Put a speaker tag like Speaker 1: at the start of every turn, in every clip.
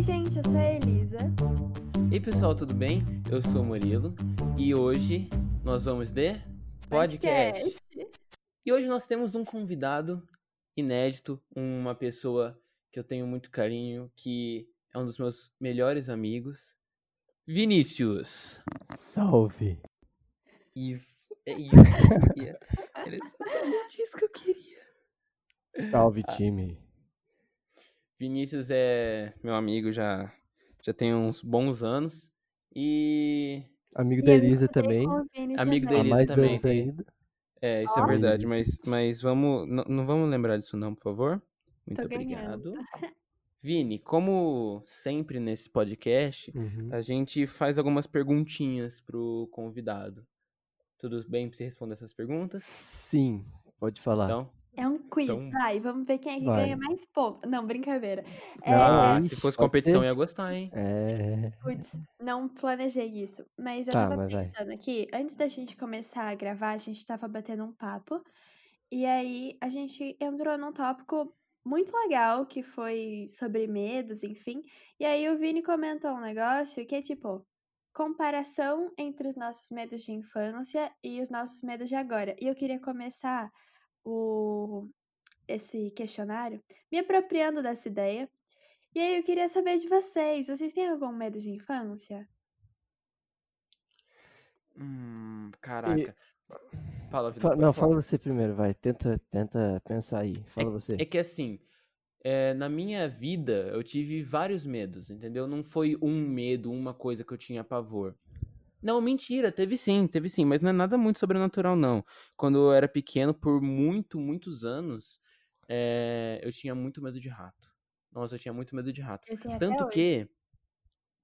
Speaker 1: Oi, gente, eu sou a Elisa.
Speaker 2: Ei pessoal, tudo bem? Eu sou o Murilo e hoje nós vamos de podcast. E hoje nós temos um convidado inédito, uma pessoa que eu tenho muito carinho, que é um dos meus melhores amigos, Vinícius.
Speaker 3: Salve.
Speaker 2: Isso, é isso que eu queria. Era exatamente isso que eu queria.
Speaker 3: Salve,
Speaker 2: Ah. Vinícius é meu amigo já já tem uns bons anos e
Speaker 3: Amigo
Speaker 1: E
Speaker 3: da Elisa também.
Speaker 2: Amigo
Speaker 1: também.
Speaker 3: Há
Speaker 2: Elisa
Speaker 3: mais
Speaker 2: também
Speaker 3: ainda.
Speaker 2: É, isso é
Speaker 3: Ó.
Speaker 2: verdade, mas, mas vamos. Não, não vamos lembrar disso, não, por favor. Muito
Speaker 1: Tô
Speaker 2: obrigado.
Speaker 1: ganhando.
Speaker 2: Vini, como sempre nesse podcast,
Speaker 3: Uhum.
Speaker 2: a gente faz algumas perguntinhas pro convidado. Tudo bem pra você responder essas perguntas?
Speaker 3: Sim, pode falar.
Speaker 2: Então,
Speaker 1: É um quiz,
Speaker 2: Então-
Speaker 1: vai, vamos ver quem é que
Speaker 3: Vai.
Speaker 1: ganha mais pontos. Não, brincadeira. É,
Speaker 3: Não,
Speaker 2: ah,
Speaker 3: ixi,
Speaker 2: se fosse competição, ia gostar, hein?
Speaker 3: É.
Speaker 1: putz, não planejei isso, mas eu
Speaker 3: Tá,
Speaker 1: tava
Speaker 3: mas vai.
Speaker 1: pensando aqui, antes da gente começar a gravar, a gente tava batendo um papo, e aí a gente entrou num tópico muito legal, que foi sobre medos, enfim, e aí o Vini comentou um negócio que é tipo, comparação entre os nossos medos de infância e os nossos medos de agora. E eu queria começar o esse questionário me apropriando dessa ideia. E aí eu queria saber de vocês, vocês têm algum medo de infância?
Speaker 2: Hum, caraca. Fala, Vini,
Speaker 3: Fa-
Speaker 2: pode
Speaker 3: não, fala você primeiro, vai. Tenta, tenta pensar aí. Fala você.
Speaker 2: É que assim, é, na minha vida eu tive vários medos, entendeu? Não foi um medo, uma coisa que eu tinha pavor. Não, mentira, teve sim, teve sim, mas não é nada muito sobrenatural, não. Quando eu era pequeno, por muito, muitos anos, é, eu tinha muito medo de rato. Nossa, eu tinha muito medo de rato. Tanto
Speaker 1: hoje.
Speaker 2: que,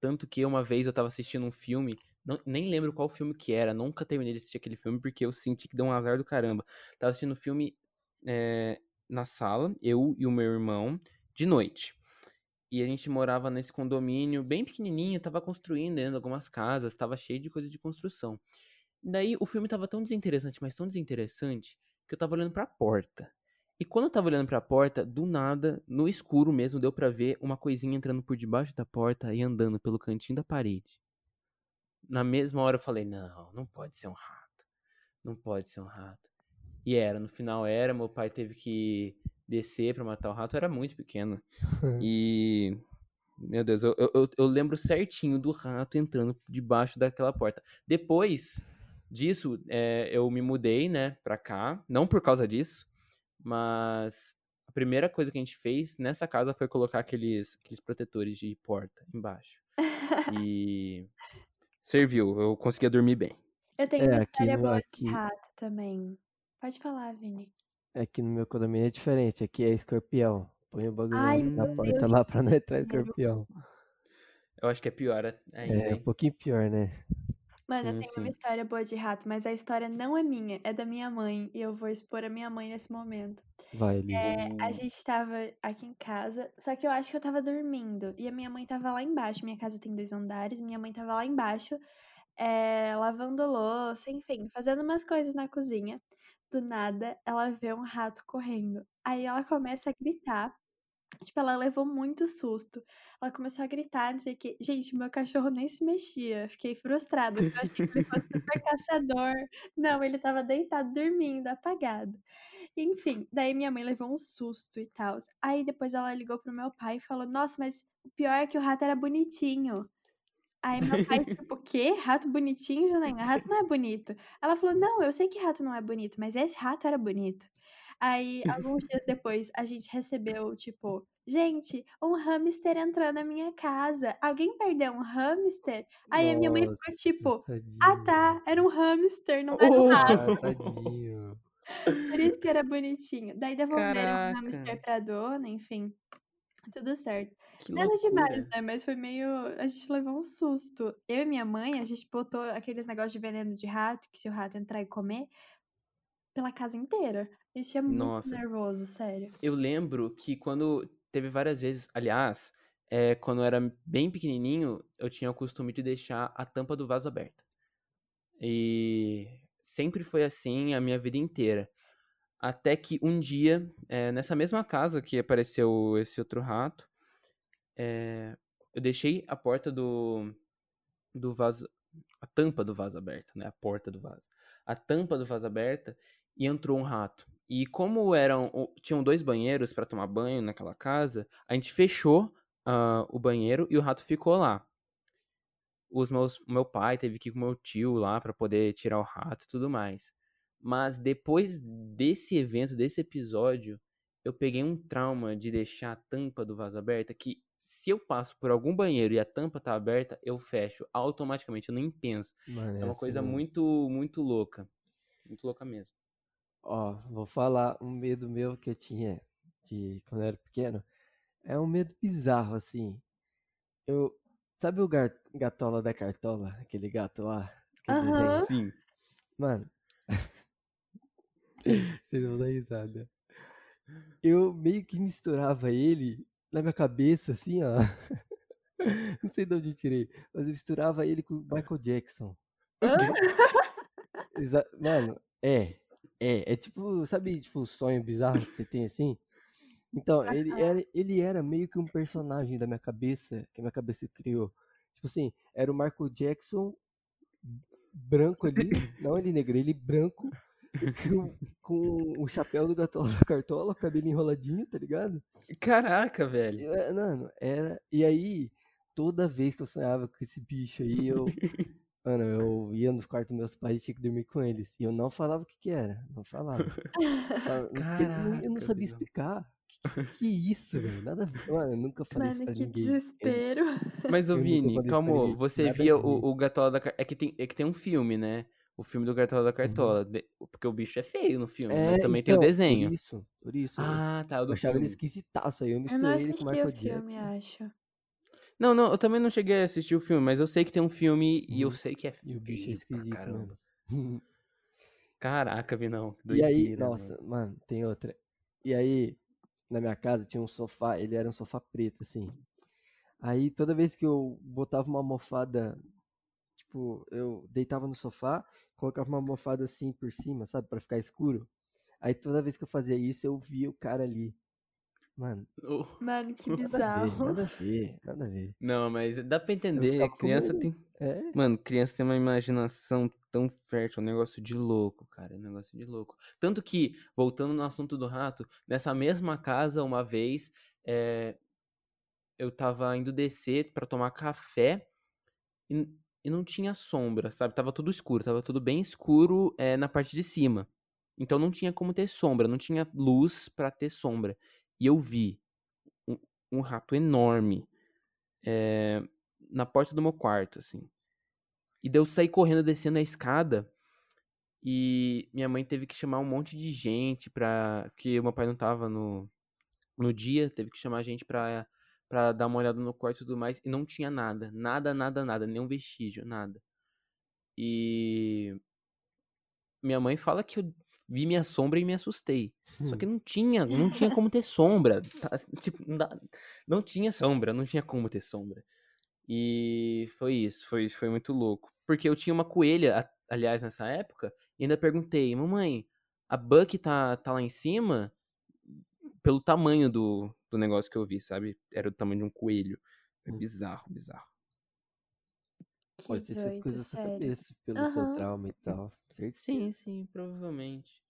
Speaker 2: tanto que uma vez eu tava assistindo um filme, não- nem lembro qual filme que era, nunca terminei de assistir aquele filme porque eu senti que deu um azar do caramba. Tava assistindo um filme é, na sala, eu e o meu irmão, de noite. E a gente morava nesse condomínio bem pequenininho, tava construindo ainda algumas casas, tava cheio de coisa de construção. Daí o filme tava tão desinteressante, mas tão desinteressante, que eu tava olhando pra porta. E quando eu tava olhando pra porta, do nada, no escuro mesmo, deu pra ver uma coisinha entrando por debaixo da porta e andando pelo cantinho da parede. Na mesma hora eu falei: não, não pode ser um rato. Não pode ser um rato. E era, no final era, meu pai teve que descer pra matar o rato, era muito pequeno. E. Meu Deus, eu, eu, eu- lembro certinho do rato entrando debaixo daquela porta. Depois disso, é, eu me mudei, né, pra cá. Não por causa disso, mas a primeira coisa que a gente fez nessa casa foi colocar aqueles, aqueles protetores de porta embaixo. E serviu, eu conseguia dormir bem.
Speaker 1: Eu tenho
Speaker 3: É,
Speaker 1: uma
Speaker 3: aqui
Speaker 1: história
Speaker 3: no-
Speaker 1: boa
Speaker 3: aqui-
Speaker 1: de rato também. Pode falar, Vini.
Speaker 3: Aqui no meu condomínio é diferente. Aqui é escorpião. Põe o bagulho
Speaker 1: Ai,
Speaker 3: na porta
Speaker 1: Deus,
Speaker 3: lá pra não entrar escorpião.
Speaker 2: Eu acho que é pior ainda,
Speaker 3: É um pouquinho pior, né?
Speaker 1: Mano, eu
Speaker 2: Sim,
Speaker 1: tenho
Speaker 2: sim.
Speaker 1: uma história boa de rato, mas a história não é minha, é da minha mãe. E eu vou expor a minha mãe nesse momento.
Speaker 3: Vai, Elisa.
Speaker 1: É, a gente tava aqui em casa, só que eu acho que eu tava dormindo. E a minha mãe tava lá embaixo. Minha casa tem dois andares, minha mãe tava lá embaixo, é, lavando louça, enfim, fazendo umas coisas na cozinha. Do nada, ela vê um rato correndo. Aí ela começa a gritar. Tipo, ela levou muito susto. Ela começou a gritar, não sei o quê. Gente, meu cachorro nem se mexia. Fiquei frustrada. Eu achei que ele fosse super caçador. Não, ele tava deitado, dormindo, apagado. Enfim, daí minha mãe levou um susto e tal. Aí depois ela ligou pro meu pai e falou: Nossa, mas o pior é que o rato era bonitinho. Aí meu pai, tipo, o quê? Rato bonitinho, Janaína? Rato não é bonito. Ela falou: Não, eu sei que rato não é bonito, mas esse rato era bonito. Aí, alguns dias depois, a gente recebeu, tipo, gente, um hamster entrou na minha casa. Alguém perdeu um hamster? Aí a minha mãe ficou
Speaker 3: Nossa,
Speaker 1: tipo,
Speaker 3: tadinho.
Speaker 1: ah tá, era um hamster, não era um rato.
Speaker 3: Ah, tadinho.
Speaker 1: Por isso que era bonitinho. Daí devolveram o
Speaker 2: Caraca.
Speaker 1: hamster pra dona, enfim. Tudo certo.
Speaker 2: Que
Speaker 1: Nada
Speaker 2: loucura.
Speaker 1: demais, né? Mas foi meio. A gente levou um susto. Eu e minha mãe, a gente botou aqueles negócios de veneno de rato, que se o rato entrar e comer, pela casa inteira. A gente é muito
Speaker 2: Nossa.
Speaker 1: nervoso, sério.
Speaker 2: Eu lembro que quando teve várias vezes, aliás, é, quando eu era bem pequenininho, eu tinha o costume de deixar a tampa do vaso aberta. E sempre foi assim a minha vida inteira. Até que um dia, é, nessa mesma casa que apareceu esse outro rato, é, eu deixei a porta do, do vaso, a tampa do vaso aberta, né? A porta do vaso. A tampa do vaso aberta e entrou um rato. E como eram, tinham dois banheiros para tomar banho naquela casa, a gente fechou ah, o banheiro e o rato ficou lá. Os meus, meu pai teve que ir com meu tio lá para poder tirar o rato e tudo mais. Mas depois desse evento, desse episódio, eu peguei um trauma de deixar a tampa do vaso aberta que se eu passo por algum banheiro e a tampa tá aberta, eu fecho automaticamente, eu nem penso.
Speaker 3: Mano,
Speaker 2: É uma coisa
Speaker 3: mesmo.
Speaker 2: muito, muito louca. Muito louca mesmo.
Speaker 3: Ó, vou falar um medo meu que eu tinha de quando eu era pequeno. É um medo bizarro, assim. Eu. Sabe o gar- gatola da cartola? Aquele gato lá? Aquele desenho?
Speaker 2: Sim.
Speaker 3: Mano. Vocês vão dar risada. Eu meio que misturava ele na minha cabeça, assim, ó. Não sei de onde eu tirei, mas eu misturava ele com o Michael Jackson. Mano, é. É, é tipo, sabe, tipo, o sonho bizarro que você tem assim? Então, ele era, ele era meio que um personagem da minha cabeça, que a minha cabeça criou. Tipo assim, era o Michael Jackson branco ali, não ele negro, ele branco, com, com o chapéu do gatola da cartola, o cabelo enroladinho, tá ligado?
Speaker 2: Caraca, velho.
Speaker 3: Eu, é, mano, era. E aí, toda vez que eu sonhava com esse bicho aí, eu. Mano, eu ia nos quartos dos meus pais e tinha que dormir com eles. E eu não falava o que que era. Não falava. Porque eu não- eu
Speaker 2: Caraca,
Speaker 3: sabia explicar. Que, que isso, velho? Nada a ver. Mano, eu nunca falei isso
Speaker 1: Mano,
Speaker 3: pra
Speaker 1: que
Speaker 3: ninguém. Eu-
Speaker 1: desespero.
Speaker 2: Mas, ô
Speaker 3: Eu
Speaker 2: Vini,
Speaker 3: isso
Speaker 2: calma, você
Speaker 3: nada
Speaker 2: via o, o Gatola da é que tem É que tem um filme, né? O filme do Gatola da Cartola. de- Porque o bicho é feio no filme, mas
Speaker 3: É,
Speaker 2: também tem o
Speaker 3: então,
Speaker 2: desenho.
Speaker 3: Por isso, por isso. eu-
Speaker 2: Ah, tá, o
Speaker 3: eu
Speaker 2: do
Speaker 3: achava ele
Speaker 2: filme.
Speaker 3: esquisitaço aí. Eu misturei ele com o Michael
Speaker 1: o filme,
Speaker 3: Jackson.
Speaker 1: acho.
Speaker 2: Não, não, eu também não cheguei a assistir o filme, mas eu sei que tem um filme e eu
Speaker 3: Uhum.
Speaker 2: sei que é
Speaker 3: E o bicho é
Speaker 2: feio
Speaker 3: esquisito mesmo.
Speaker 2: Caraca, Vinão. que
Speaker 3: E aí,
Speaker 2: doideira, mano.
Speaker 3: nossa, mano, tem outra. E aí, na minha casa tinha um sofá, ele era um sofá preto, assim. Aí toda vez que eu botava uma almofada, tipo, eu deitava no sofá, colocava uma almofada assim por cima, sabe, pra ficar escuro. Aí toda vez que eu fazia isso, eu via o cara ali. Mano,
Speaker 2: Oh,
Speaker 1: Mano, que
Speaker 3: nada a ver,
Speaker 1: bizarro.
Speaker 3: nada a ver, nada a ver.
Speaker 2: Não, mas dá pra entender.
Speaker 3: ficava
Speaker 2: Criança
Speaker 3: como-
Speaker 2: tem.
Speaker 3: É,
Speaker 2: Mano, criança tem uma imaginação tão fértil, é um negócio de louco, cara, é um negócio de louco. Tanto que, voltando no assunto do rato, nessa mesma casa, uma vez, é, eu tava indo descer pra tomar café e, e não tinha sombra, sabe? Tava tudo escuro, tava tudo bem escuro é, na parte de cima. Então não tinha como ter sombra, não tinha luz pra ter sombra. E eu vi um, um rato enorme é, na porta do meu quarto, assim. E daí eu saí correndo descendo a escada e minha mãe teve que chamar um monte de gente pra. Porque o meu pai não tava no, no dia, teve que chamar gente pra, pra dar uma olhada no quarto e tudo mais. E não tinha nada. Nada, nada, nada. Nenhum vestígio, nada. E. Minha mãe fala que eu vi minha sombra e me assustei. Só que não tinha, não tinha como ter sombra. tá, Tipo, não, dá- não tinha sombra, não tinha como ter sombra. E foi isso, foi, foi muito louco. Porque eu tinha uma coelha, aliás, nessa época, e ainda perguntei, mamãe, a Buck tá, tá lá em cima? Pelo tamanho do, do negócio que eu vi, sabe? Era do tamanho de um coelho. Foi
Speaker 3: Hum.
Speaker 2: bizarro, bizarro.
Speaker 1: Que
Speaker 3: pode ter sido coisa da sua cabeça, pelo seu
Speaker 1: Aham.
Speaker 3: trauma e tal. Certeza.
Speaker 2: Sim, sim, provavelmente.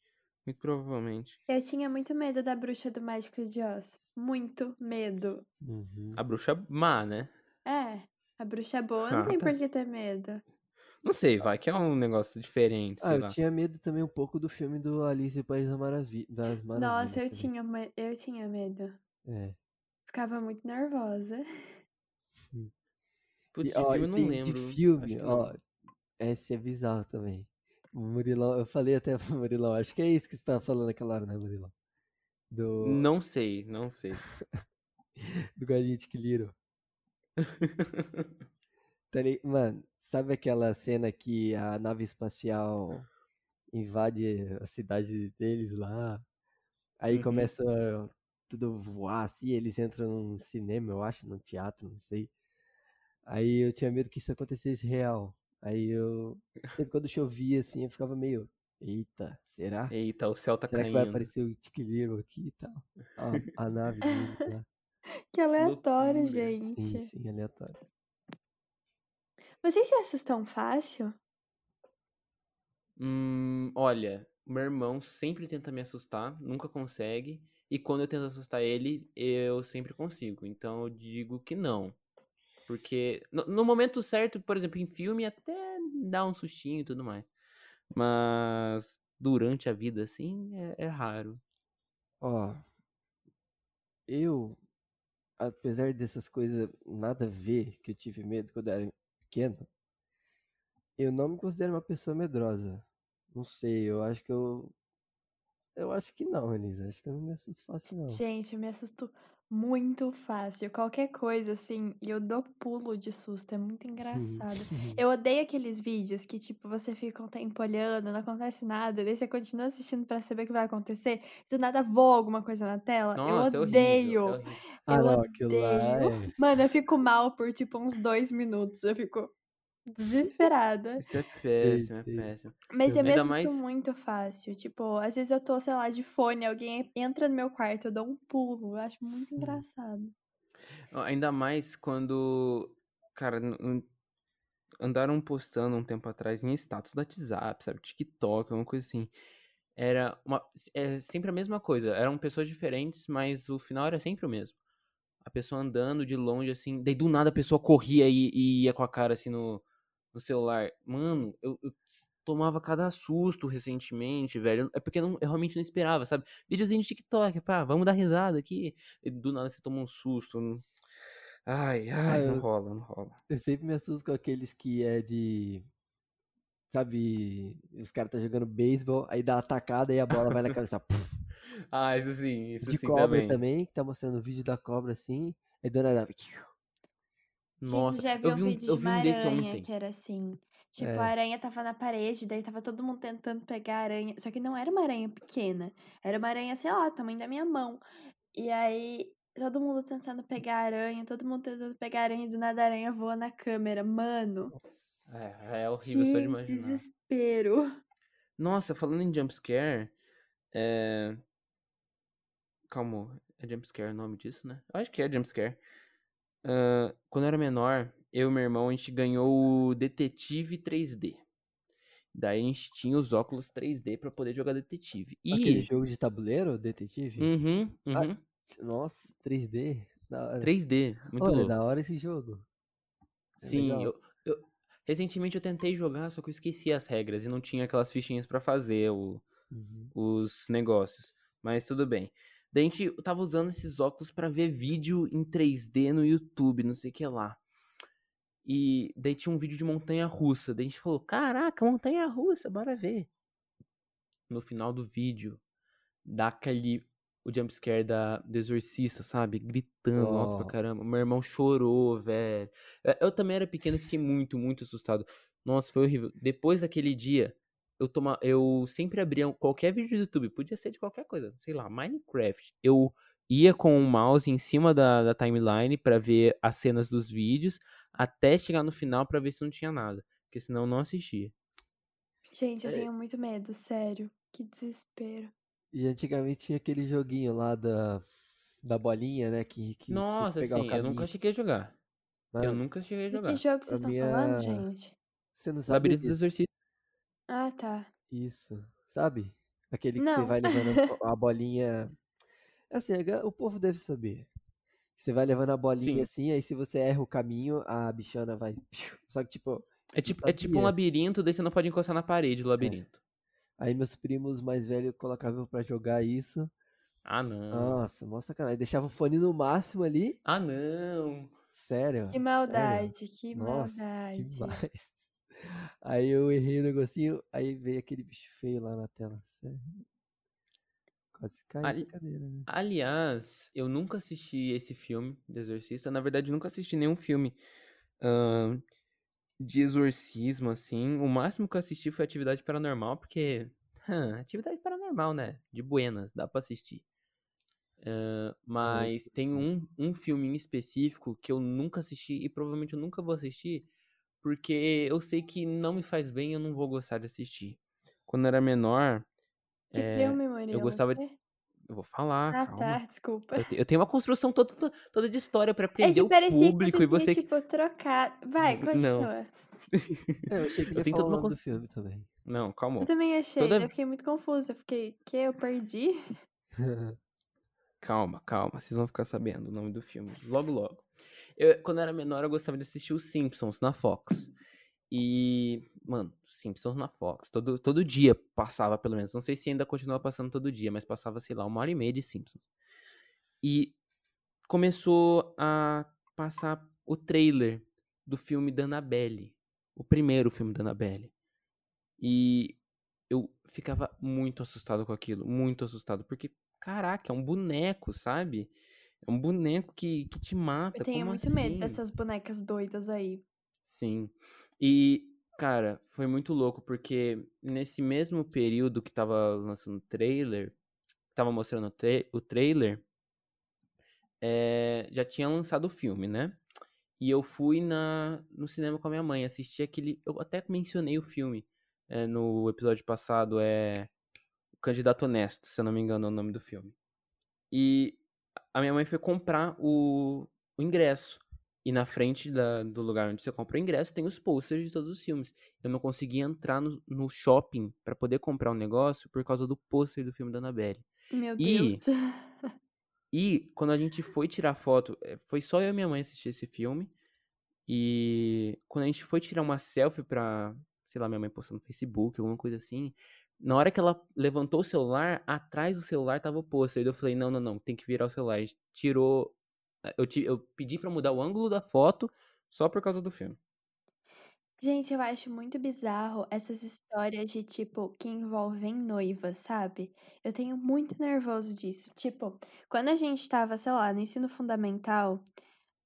Speaker 2: Muito provavelmente.
Speaker 1: Eu tinha muito medo da bruxa do Mágico de Oz. Muito medo.
Speaker 3: Uhum.
Speaker 2: A bruxa má, né?
Speaker 1: É, a bruxa boa não
Speaker 2: Ah,
Speaker 1: tem
Speaker 2: tá.
Speaker 1: por que ter medo.
Speaker 2: Não sei, vai, que é um negócio diferente,
Speaker 3: Ah,
Speaker 2: sei
Speaker 3: eu
Speaker 2: lá.
Speaker 3: tinha medo também um pouco do filme do Alice e o País das, Maravi das Maravilhas.
Speaker 1: Nossa, eu
Speaker 3: também.
Speaker 1: tinha, eu tinha medo.
Speaker 3: É.
Speaker 1: Ficava muito nervosa.
Speaker 2: Putz,
Speaker 3: E, ó,
Speaker 2: filme eu não
Speaker 3: tem
Speaker 2: lembro.
Speaker 3: De filme, ó. Esse é bizarro também. Murilão, eu falei até pro Murilão, acho que é isso que você tava falando naquela hora, né, Murilão? Do,
Speaker 2: Não sei, não sei.
Speaker 3: do Galinha de Quiliro. Tá Mano, sabe aquela cena que a nave espacial invade a cidade deles lá? Aí
Speaker 2: Uhum.
Speaker 3: começa tudo voar assim, eles entram num cinema, eu acho, num teatro, não sei. Aí eu tinha medo que isso acontecesse real. Aí eu, sempre quando chovia assim, eu ficava meio, eita, será?
Speaker 2: Eita, o céu tá
Speaker 3: Será que
Speaker 2: caindo.
Speaker 3: vai aparecer o Tiquiliro aqui e tal? A, a nave dele lá.
Speaker 1: Que aleatório,
Speaker 2: loucura.
Speaker 1: gente.
Speaker 3: Sim, sim, aleatório.
Speaker 1: Vocês se assustam fácil?
Speaker 2: Hum, olha, meu irmão sempre tenta me assustar, nunca consegue. E quando eu tento assustar ele, eu sempre consigo. Então eu digo que não. Porque no, no momento certo, por exemplo, em filme, até dá um sustinho e tudo mais. Mas durante a vida, assim, é, é raro.
Speaker 3: Ó, eu, apesar dessas coisas nada a ver, que eu tive medo quando eu era pequeno, eu não me considero uma pessoa medrosa. Não sei, eu acho que eu. Eu acho que não, Elisa. Acho que eu não me assusto fácil, não.
Speaker 1: Gente, eu me assusto muito fácil. Qualquer coisa, assim, e eu dou pulo de susto. É muito engraçado. Eu odeio aqueles vídeos que, tipo, você fica um tempo olhando, não acontece nada, daí você continua assistindo pra saber o que vai acontecer. Do nada voa alguma coisa na tela.
Speaker 2: Nossa, é
Speaker 1: eu
Speaker 2: horrível.
Speaker 1: odeio.
Speaker 2: é horrível.
Speaker 3: Ah,
Speaker 1: eu
Speaker 3: não, aquilo lá
Speaker 1: odeio.
Speaker 3: é.
Speaker 1: Mano, eu fico mal por, tipo, uns dois minutos. Eu fico desesperada.
Speaker 2: Isso é péssimo, é péssimo.
Speaker 1: Mas eu me
Speaker 2: Ainda
Speaker 1: assusto
Speaker 2: mais-
Speaker 1: muito fácil. Tipo, às vezes eu tô, sei lá, de fone, alguém entra no meu quarto, eu dou um pulo. Eu acho muito
Speaker 3: Hum.
Speaker 1: engraçado.
Speaker 2: Ainda mais quando, cara, andaram postando um tempo atrás em status do WhatsApp, sabe, TikTok, alguma coisa assim. Era uma, é sempre a mesma coisa. Eram pessoas diferentes, mas o final era sempre o mesmo. A pessoa andando de longe, assim, daí do nada a pessoa corria e, e ia com a cara assim no, no celular. Mano, eu, eu tomava cada susto recentemente, velho. É porque eu, não- eu realmente não esperava, sabe? Videozinho de TikTok, pá, vamos dar risada aqui. E do nada você toma um susto. não- Ai, ai, não
Speaker 3: eu-
Speaker 2: rola, não rola.
Speaker 3: Eu sempre me assusto com aqueles que é de. Sabe, os caras tá jogando beisebol, aí dá a tacada e a bola vai na cabeça. puf.
Speaker 2: Ah, isso sim, isso
Speaker 3: de
Speaker 2: sim
Speaker 3: cobra
Speaker 2: também.
Speaker 3: também. que tá mostrando o vídeo da cobra assim. Aí do nada.
Speaker 2: Nossa,
Speaker 1: Gente, já vi
Speaker 2: eu
Speaker 1: um
Speaker 2: vi um,
Speaker 1: vídeo
Speaker 2: eu
Speaker 1: de
Speaker 2: vi
Speaker 1: uma
Speaker 2: um desse
Speaker 1: aranha
Speaker 2: ontem.
Speaker 1: que era assim. Tipo,
Speaker 3: É.
Speaker 1: a aranha tava na parede, daí tava todo mundo tentando pegar a aranha. Só que não era uma aranha pequena. Era uma aranha, sei lá, tamanho da minha mão. E aí, todo mundo tentando pegar a aranha, todo mundo tentando pegar a aranha, e do nada a aranha voa na câmera. Mano,
Speaker 2: É, é horrível só de
Speaker 1: que
Speaker 2: imaginar.
Speaker 1: desespero.
Speaker 2: Nossa, falando em jumpscare, é... Calma, é jumpscare o nome disso, né? Eu acho que é jumpscare. Ah, quando eu era menor, eu e meu irmão, a gente ganhou o Detetive 3D. Daí a gente tinha os óculos 3D pra poder jogar detetive. E...
Speaker 3: Aquele jogo de tabuleiro, detetive?
Speaker 2: Uhum,
Speaker 3: Ah,
Speaker 2: uhum.
Speaker 3: Nossa, 3D. Da hora.
Speaker 2: 3D, muito
Speaker 3: Olha,
Speaker 2: louco.
Speaker 3: da hora esse jogo. É
Speaker 2: Sim, eu, eu- recentemente eu tentei jogar, só que eu esqueci as regras e não tinha aquelas fichinhas pra fazer o,
Speaker 3: Uhum.
Speaker 2: os negócios. Mas tudo bem. Daí a gente tava usando esses óculos pra ver vídeo em 3D no YouTube, não sei o que lá. E daí tinha um vídeo de montanha russa. Daí a gente falou: Caraca, montanha russa, bora ver. No final do vídeo, dá aquele. O jumpscare da, do exorcista, sabe? Gritando alto pra caramba. Meu irmão chorou, velho. Eu- Eu também era pequeno e fiquei muito, muito assustado. Nossa, foi horrível. Depois daquele dia, eu, toma, eu sempre abria um- qualquer vídeo do YouTube, podia ser de qualquer coisa, sei lá, Minecraft. Eu ia com o mouse em cima da, da timeline pra ver as cenas dos vídeos, até chegar no final pra ver se não tinha nada, porque senão eu não assistia.
Speaker 1: Gente, eu
Speaker 3: É.
Speaker 1: tenho muito medo, sério. Que desespero.
Speaker 3: E antigamente tinha aquele joguinho lá da, da bolinha, né? Que, que
Speaker 2: Nossa,
Speaker 3: pegar o
Speaker 2: assim, eu nunca cheguei a jogar. Eu nunca cheguei a
Speaker 1: De
Speaker 2: jogar.
Speaker 1: que jogo vocês
Speaker 3: A
Speaker 1: estão falando,
Speaker 3: minha-
Speaker 1: gente?
Speaker 3: Você não sabe
Speaker 2: Labirinto do
Speaker 3: desse?
Speaker 2: Exorcista.
Speaker 1: Ah, tá.
Speaker 3: Isso, sabe? Aquele que você
Speaker 1: Não.
Speaker 3: vai levando a bolinha. Assim, a ga- o povo deve saber. Você vai levando a bolinha
Speaker 2: Sim.
Speaker 3: assim, aí se você erra o caminho, a bichana vai. Só que, tipo,
Speaker 2: É tipo, é tipo um labirinto, daí você não pode encostar na parede do labirinto.
Speaker 3: aí meus primos mais velhos colocavam pra jogar isso.
Speaker 2: Ah, não.
Speaker 3: Nossa, mó sacanagem. Deixava o fone no máximo ali.
Speaker 2: Ah, não.
Speaker 3: Sério.
Speaker 1: Que
Speaker 3: sério.
Speaker 1: maldade, que
Speaker 3: Nossa,
Speaker 1: maldade.
Speaker 3: demais. Aí eu errei o negocinho, aí veio aquele bicho feio lá na tela. Sério. Quase caiu
Speaker 2: Ali-
Speaker 3: cadeira, né?
Speaker 2: Aliás, eu nunca assisti esse filme do Exorcista. Na verdade, nunca assisti nenhum filme ahn, de exorcismo, assim. O máximo que eu assisti foi Atividade Paranormal, porque. Atividade Paranormal, né? De buenas, dá pra assistir. Ahn, mas tem um, um filme em específico que eu nunca assisti e provavelmente eu nunca vou assistir, porque eu sei que não me faz bem e eu não vou gostar de assistir. Quando eu era menor,
Speaker 1: Que
Speaker 2: é,
Speaker 1: filme, Murilo?
Speaker 2: gostava de-? Eu vou falar,
Speaker 1: Ah,
Speaker 2: calma.
Speaker 1: tá, desculpa.
Speaker 2: Eu, te- eu tenho uma construção toda, toda de história pra
Speaker 1: É
Speaker 2: prender
Speaker 1: que
Speaker 2: o
Speaker 1: parecia que
Speaker 2: público
Speaker 1: você
Speaker 2: e
Speaker 1: tinha,
Speaker 2: você. que-
Speaker 1: tipo, trocar. Vai, continua.
Speaker 3: É, eu achei que
Speaker 2: Eu tenho toda uma
Speaker 3: do filme também.
Speaker 2: Não, calma.
Speaker 1: Eu também achei,
Speaker 2: Toda-
Speaker 1: eu fiquei muito confusa. Fiquei, que eu perdi?
Speaker 2: Calma, calma. Vocês vão ficar sabendo o nome do filme. Logo, logo. Eu, quando eu era menor, eu gostava de assistir os Simpsons na Fox. E, mano, Simpsons na Fox. Todo, todo dia passava, pelo menos. Não sei se ainda continua passando todo dia, mas passava, sei lá, uma hora e meia de Simpsons. E começou a passar o trailer do filme da Annabelle. O primeiro filme da Annabelle. E eu ficava muito assustado com aquilo. Muito assustado. Porque, caraca, é um boneco, sabe? É um boneco que, que te mata.
Speaker 1: Eu tenho
Speaker 2: como
Speaker 1: muito medo
Speaker 2: assim?
Speaker 1: dessas bonecas doidas aí.
Speaker 2: Sim. E, cara, foi muito louco, porque nesse mesmo período que tava lançando o trailer, tava mostrando o, tra- o trailer, é, já tinha lançado o filme, né? E eu fui na, no cinema com a minha mãe, assisti aquele. Eu até mencionei o filme é, no episódio passado, é. O Candidato Honesto, se eu não me engano é o nome do filme. E a minha mãe foi comprar o, o ingresso. E na frente da- do lugar onde você compra o ingresso tem os posters de todos os filmes. Eu não conseguia entrar no, no shopping pra poder comprar o negócio por causa do pôster do filme da Annabelle.
Speaker 1: Meu
Speaker 2: E-
Speaker 1: Deus.
Speaker 2: E quando a gente foi tirar foto, eh, foi só eu e minha mãe assistir esse filme. E quando a gente foi tirar uma selfie pra, sei lá, minha mãe postou no Facebook, alguma coisa assim. Na hora que ela levantou o celular, atrás do celular tava o pôster. Eu falei, não, não, não, tem que virar o celular. A gente tirou. eh, Eu, eu pedi pra mudar o ângulo da foto só por causa do filme.
Speaker 1: Gente, eu acho muito bizarro essas histórias de, tipo, que envolvem noivas, sabe? Eu tenho muito nervoso disso. Tipo, quando a gente tava, sei lá, no ensino fundamental,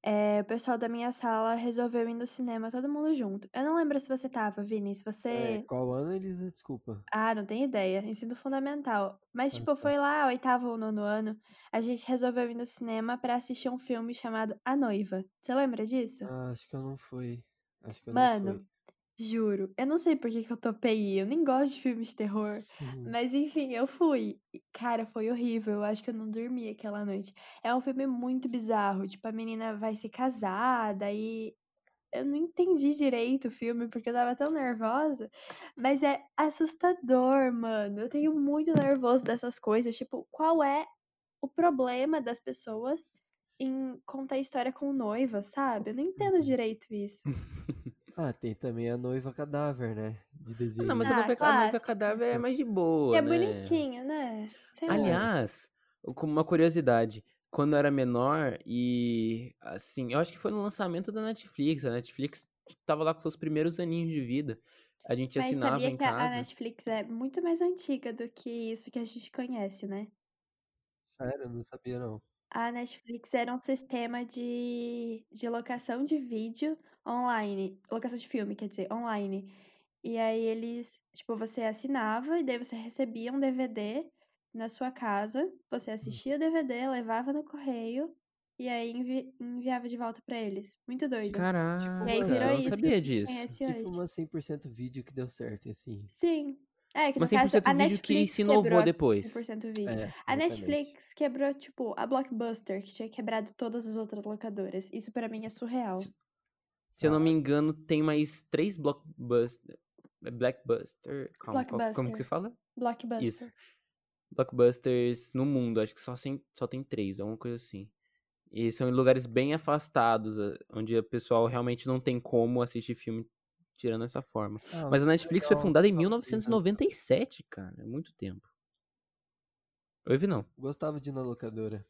Speaker 1: é, o pessoal da minha sala resolveu ir no cinema, todo mundo junto. Eu não lembro se você tava, Vini, se
Speaker 3: É,
Speaker 1: você.
Speaker 3: qual ano, Elisa? Desculpa.
Speaker 1: Ah, não tenho ideia. Ensino fundamental. Mas,
Speaker 3: Ah,
Speaker 1: tipo,
Speaker 3: tá.
Speaker 1: foi lá, oitavo ou nono ano, a gente resolveu ir no cinema pra assistir um filme chamado A Noiva. Você lembra disso?
Speaker 3: Ah, acho que eu não fui. Acho que eu
Speaker 1: Mano,
Speaker 3: não
Speaker 1: Juro. Eu não sei por que que eu topei. Eu nem gosto de filmes de terror.
Speaker 3: fui.
Speaker 1: Mas enfim, eu fui. Cara, foi horrível. Eu acho que eu não dormi aquela noite. É um filme muito bizarro. Tipo, a menina vai se casar, daí. Eu não entendi direito o filme porque eu tava tão nervosa. Mas é assustador, mano. Eu tenho muito nervoso dessas coisas. Tipo, qual é o problema das pessoas em contar história com noiva, sabe? Eu não entendo
Speaker 3: Uhum.
Speaker 1: direito isso.
Speaker 3: Ah, tem também a noiva cadáver, né? De desenho.
Speaker 2: Não, mas a
Speaker 1: Ah,
Speaker 2: noiva, a noiva
Speaker 1: clássico.
Speaker 2: cadáver é mais de
Speaker 1: E
Speaker 2: boa,
Speaker 1: é
Speaker 2: né?
Speaker 1: bonitinho, né? Sei lá.
Speaker 2: Aliás, como uma curiosidade, quando eu era menor e assim, eu acho que foi no lançamento da Netflix, a Netflix tava lá com seus primeiros aninhos de vida. A gente
Speaker 1: Mas
Speaker 2: assinava
Speaker 1: sabia
Speaker 2: em
Speaker 1: que a- a
Speaker 2: casa.
Speaker 1: Netflix é muito mais antiga do que isso que a gente conhece, né?
Speaker 3: Sério, eu não sabia não.
Speaker 1: A Netflix era um sistema de, de locação de vídeo online. Locação de filme, quer dizer, online. E aí eles, tipo, você assinava e daí você recebia um DVD na sua casa. Você assistia o DVD, levava no correio e aí envi- enviava de volta pra eles. Muito doido.
Speaker 2: Caraca,
Speaker 1: E aí virou
Speaker 2: eu não
Speaker 1: isso que
Speaker 2: sabia disso.
Speaker 3: Tipo
Speaker 1: hoje.
Speaker 3: uma 100% vídeo que deu certo, assim.
Speaker 1: Sim. É, que no caso,
Speaker 2: 100%
Speaker 1: a
Speaker 2: vídeo que
Speaker 1: Netflix
Speaker 2: se inovou depois.
Speaker 1: 100% vídeo.
Speaker 3: É,
Speaker 1: A. Netflix quebrou, tipo, a Blockbuster, que tinha quebrado todas as outras locadoras. Isso pra mim é surreal.
Speaker 2: Se eu não
Speaker 3: Ah.
Speaker 2: me engano, tem mais três blockbuster, Blackbuster, calma, qual- como que
Speaker 1: Blockbuster.
Speaker 2: se fala?
Speaker 1: Blockbuster.
Speaker 2: Isso. Blockbusters no mundo, acho que só, sem, só tem três, alguma coisa assim. E são em lugares bem afastados, eh, onde o pessoal realmente não tem como assistir filme tirando essa forma.
Speaker 3: Ah,
Speaker 2: Mas a Netflix foi
Speaker 3: legal,
Speaker 2: fundada em
Speaker 3: legal,
Speaker 2: 1997, cara. É muito tempo. Oi, vi não.
Speaker 3: Gostava de ir na locadora.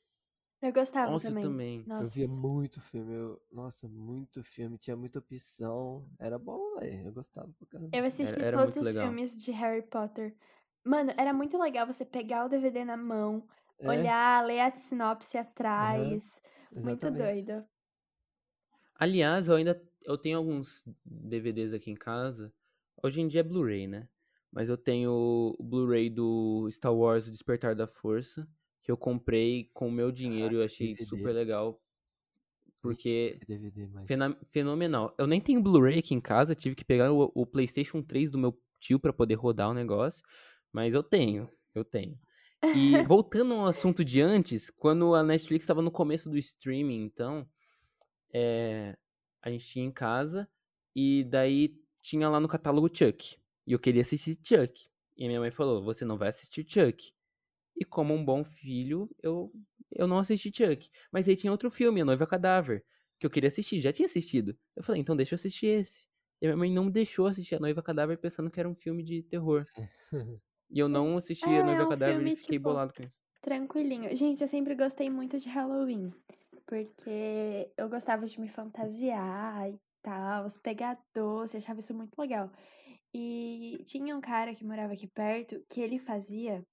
Speaker 1: Eu gostava
Speaker 2: Nossa, eu
Speaker 1: também.
Speaker 2: também.
Speaker 1: Nossa.
Speaker 3: Eu via muito filme. Eu... Nossa, muito filme. Tinha muita opção. Era bom, velho. Eu gostava pra caramba.
Speaker 1: Eu assisti
Speaker 2: era
Speaker 1: todos
Speaker 2: muito
Speaker 1: os
Speaker 2: legal.
Speaker 1: filmes de Harry Potter. Mano, era muito legal você pegar o DVD na mão,
Speaker 3: É,
Speaker 1: olhar, ler a sinopse atrás. Muito
Speaker 3: exatamente.
Speaker 1: doido.
Speaker 2: Aliás, eu ainda eu tenho alguns DVDs aqui em casa. Hoje em dia é Blu-ray, né? Mas eu tenho o Blu-ray do Star Wars O Despertar da Força, que eu comprei com o meu dinheiro e eu achei
Speaker 3: DVD.
Speaker 2: super legal. Porque
Speaker 3: que DVD, mas...
Speaker 2: fenomenal. Eu nem tenho Blu-ray aqui em casa, tive que pegar o, o PlayStation 3 do meu tio pra poder rodar o negócio, mas eu tenho, eu tenho. E voltando ao assunto de antes, quando a Netflix estava no começo do streaming, então, é, a gente tinha em casa e daí tinha lá no catálogo Chuck. E eu queria assistir Chuck. E minha mãe falou: Você não vai assistir Chuck. E como um bom filho, eu, eu não assisti Chuck. Mas aí tinha outro filme, A Noiva Cadáver, que eu queria assistir, já tinha assistido. Eu falei: Então deixa eu assistir esse. E minha mãe não deixou assistir A Noiva Cadáver pensando que era um filme de terror. E eu não assisti
Speaker 1: É,
Speaker 2: A Noiva
Speaker 1: é um
Speaker 2: Cadáver
Speaker 1: filme,
Speaker 2: e fiquei
Speaker 1: tipo,
Speaker 2: bolado com isso.
Speaker 1: Tranquilinho. Gente, eu sempre gostei muito de Halloween. Porque eu gostava de me fantasiar e tal, pegar doce, achava isso muito legal. E tinha um cara que morava aqui perto que ele fazia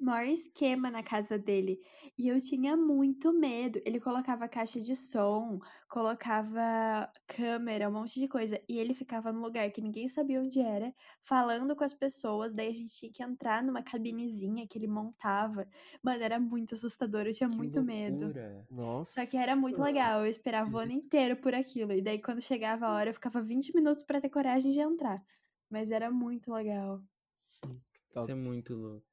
Speaker 1: maior esquema na casa dele. E eu tinha muito medo. Ele colocava caixa de som, colocava câmera, um monte de coisa. E ele ficava num lugar que ninguém sabia onde era, falando com as pessoas. Daí a gente tinha que entrar numa cabinezinha que ele montava. Mano, era muito assustador. Eu tinha
Speaker 2: Que
Speaker 1: muito medo.
Speaker 2: loucura.
Speaker 3: Nossa.
Speaker 1: Só que era muito legal. Eu esperava o ano inteiro por aquilo. E daí, quando chegava a hora, eu ficava 20 minutos pra ter coragem de entrar. Mas era muito legal.
Speaker 2: Isso é muito louco.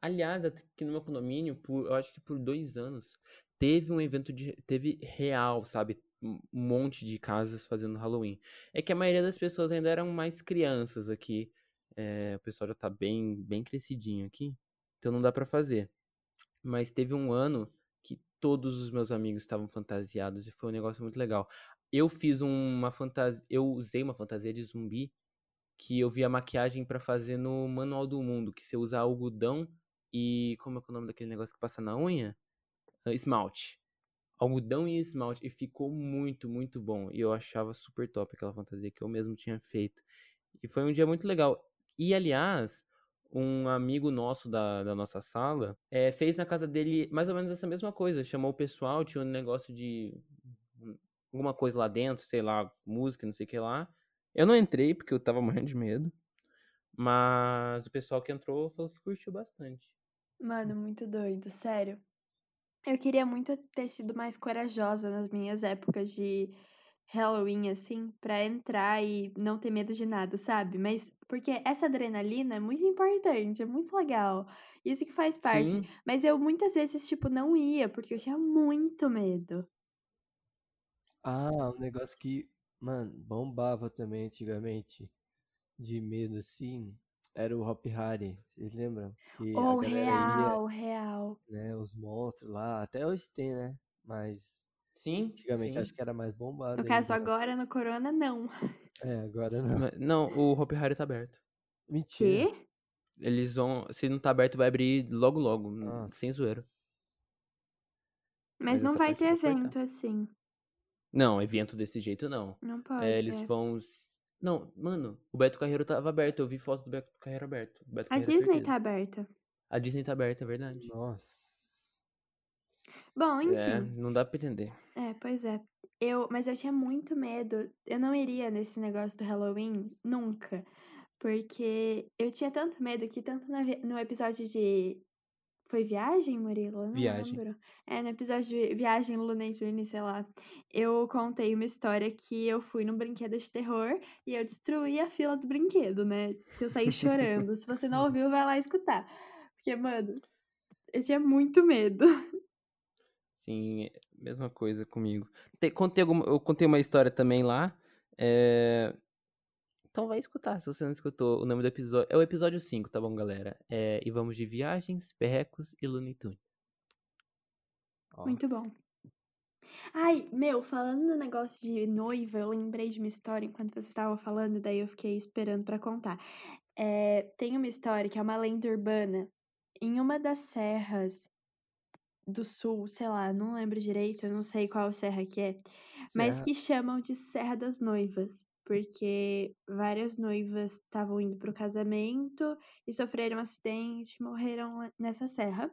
Speaker 2: Aliás, aqui no meu condomínio, por, eu acho que por dois anos, teve um evento de. Teve real, sabe? Um monte de casas fazendo Halloween. É que a maioria das pessoas ainda eram mais crianças aqui. é, o pessoal já tá bem, bem crescidinho aqui. Então não dá pra fazer. Mas teve um ano que todos os meus amigos estavam fantasiados e foi um negócio muito legal. Eu fiz uma fantasia. Eu usei uma fantasia de zumbi que eu vi a maquiagem pra fazer no Manual do Mundo, que você usa algodão e como é é o nome daquele negócio que passa na unha? Ah, Esmalte. Algodão e esmalte e ficou muito, muito bom. E eu achava super top aquela fantasia que eu mesmo tinha feito. E foi um dia muito legal. E aliás, um amigo nosso da, da nossa sala eh, fez na casa dele mais ou menos essa mesma coisa. Chamou o pessoal, tinha um negócio de alguma coisa lá dentro, sei lá, música, não sei o que lá. Eu não entrei porque eu tava morrendo de medo. Mas o pessoal que entrou falou que curtiu bastante.
Speaker 1: Mano, muito doido, sério. Eu queria muito ter sido mais corajosa nas minhas épocas de Halloween, assim, pra entrar e não ter medo de nada, sabe? Mas porque essa adrenalina é muito importante, é muito legal. Isso que faz parte.
Speaker 2: Sim,
Speaker 1: Mas eu muitas vezes, tipo, não ia, porque eu tinha muito medo.
Speaker 3: Ah, um negócio que, mano, bombava também antigamente, de medo assim, era o Hop Harry. Vocês lembram? Que a
Speaker 1: Ou
Speaker 3: galera ia,
Speaker 1: real, real.
Speaker 3: né, os monstros lá, até hoje tem, né? Mas
Speaker 2: sim,
Speaker 3: antigamente
Speaker 2: sim.
Speaker 3: acho que era mais bombado
Speaker 1: No caso,
Speaker 3: ainda.
Speaker 1: agora no Corona, não.
Speaker 3: É, agora não.
Speaker 2: Mas- Não, o Hopi Hari tá aberto.
Speaker 3: Mentira.
Speaker 1: Quê?
Speaker 2: Eles vão. Se não tá aberto, vai abrir logo logo.
Speaker 3: Nossa.
Speaker 2: Sem zoeira.
Speaker 1: Mas
Speaker 2: Mas
Speaker 1: não vai ter
Speaker 2: vou cortar.
Speaker 1: evento assim.
Speaker 2: Não, evento desse jeito não.
Speaker 1: Não pode.
Speaker 2: É, eles
Speaker 1: é.
Speaker 2: vão. Não, mano, o Beto Carreiro tava aberto. Eu vi foto do Beto Carreiro aberto. Beto
Speaker 1: A
Speaker 2: Carreiro é
Speaker 1: Disney
Speaker 2: certeza.
Speaker 1: tá aberta.
Speaker 2: A Disney tá aberta, é verdade.
Speaker 3: Nossa.
Speaker 1: Bom,
Speaker 2: É,
Speaker 1: enfim.
Speaker 2: não dá pra entender.
Speaker 1: É, pois é. Eu, mas eu tinha muito medo. Eu não iria nesse negócio do Halloween nunca. Porque eu tinha tanto medo que tanto no episódio de. Foi viagem, Murilo? Não
Speaker 2: Viagem.
Speaker 1: lembro. É, no episódio de Viagem Looney Tunes, sei lá. Eu contei uma história que eu fui num brinquedo de terror e eu destruí a fila do brinquedo, né? Eu saí chorando. Se você não ouviu, vai lá escutar. Porque, mano, eu tinha muito medo.
Speaker 2: Sim, mesma coisa comigo. Te- contei alguma- eu contei uma história também lá. é, Então vai escutar, se você não escutou o nome do episódio. É o episódio 5, tá bom, galera? É... E vamos de viagens, perrecos e Looney Tunes.
Speaker 3: Ó,
Speaker 1: Muito bom. Ai, meu, falando no negócio de noiva, eu lembrei de uma história enquanto você estava falando, daí eu fiquei esperando pra contar. É, tem uma história que é uma lenda urbana. Em uma das serras do sul, sei lá, não lembro direito, eu não sei qual serra que é, mas
Speaker 3: Serra-
Speaker 1: que chamam de Serra das Noivas, porque várias noivas estavam indo pro casamento e sofreram um acidente, morreram nessa serra.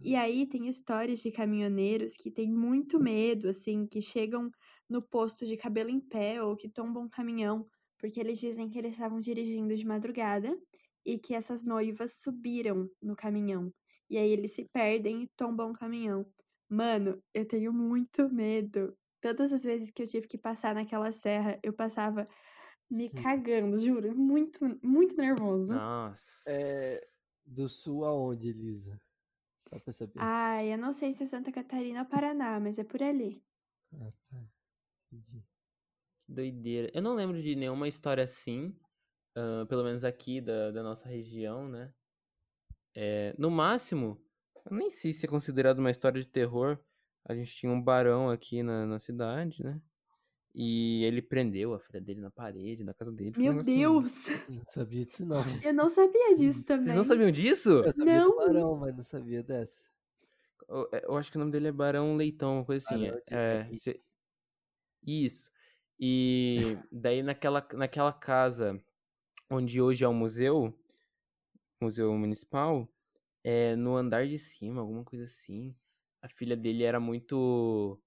Speaker 1: E aí tem histórias de caminhoneiros que têm muito medo, assim, que chegam no posto de cabelo em pé ou que tombam um caminhão, porque eles dizem que eles estavam dirigindo de madrugada e que essas noivas subiram no caminhão. E aí eles se perdem e tombam o caminhão. Mano, eu tenho muito medo. Todas as vezes que eu tive que passar naquela serra, eu passava me
Speaker 3: Hum.
Speaker 1: cagando, juro. Muito, muito nervoso.
Speaker 2: Nossa.
Speaker 3: É, Do sul aonde, Elisa? Só pra saber.
Speaker 1: Ai, eu não sei se é Santa Catarina ou Paraná, mas é por ali.
Speaker 3: Ah, tá. Entendi.
Speaker 2: Que doideira. Eu não lembro de nenhuma história assim, ah, pelo menos aqui da, da nossa região, né? É, no máximo, eu nem sei se é considerado uma história de terror. A gente tinha um barão aqui na, na cidade, né? E ele prendeu a filha dele na parede, na casa dele. um
Speaker 1: Meu Deus!
Speaker 3: Não sabia disso, não.
Speaker 1: Eu não sabia disso também.
Speaker 2: Vocês não sabiam disso?
Speaker 3: Eu sabia do
Speaker 1: Não.
Speaker 3: barão, mas não sabia dessa.
Speaker 2: Eu, eu acho que o nome dele é Barão Leitão, uma coisa assim.
Speaker 3: Barão
Speaker 2: é, cê- Isso. E daí naquela, naquela casa onde hoje é o museu, museu municipal, é, no andar de cima, alguma coisa assim. A filha dele era muito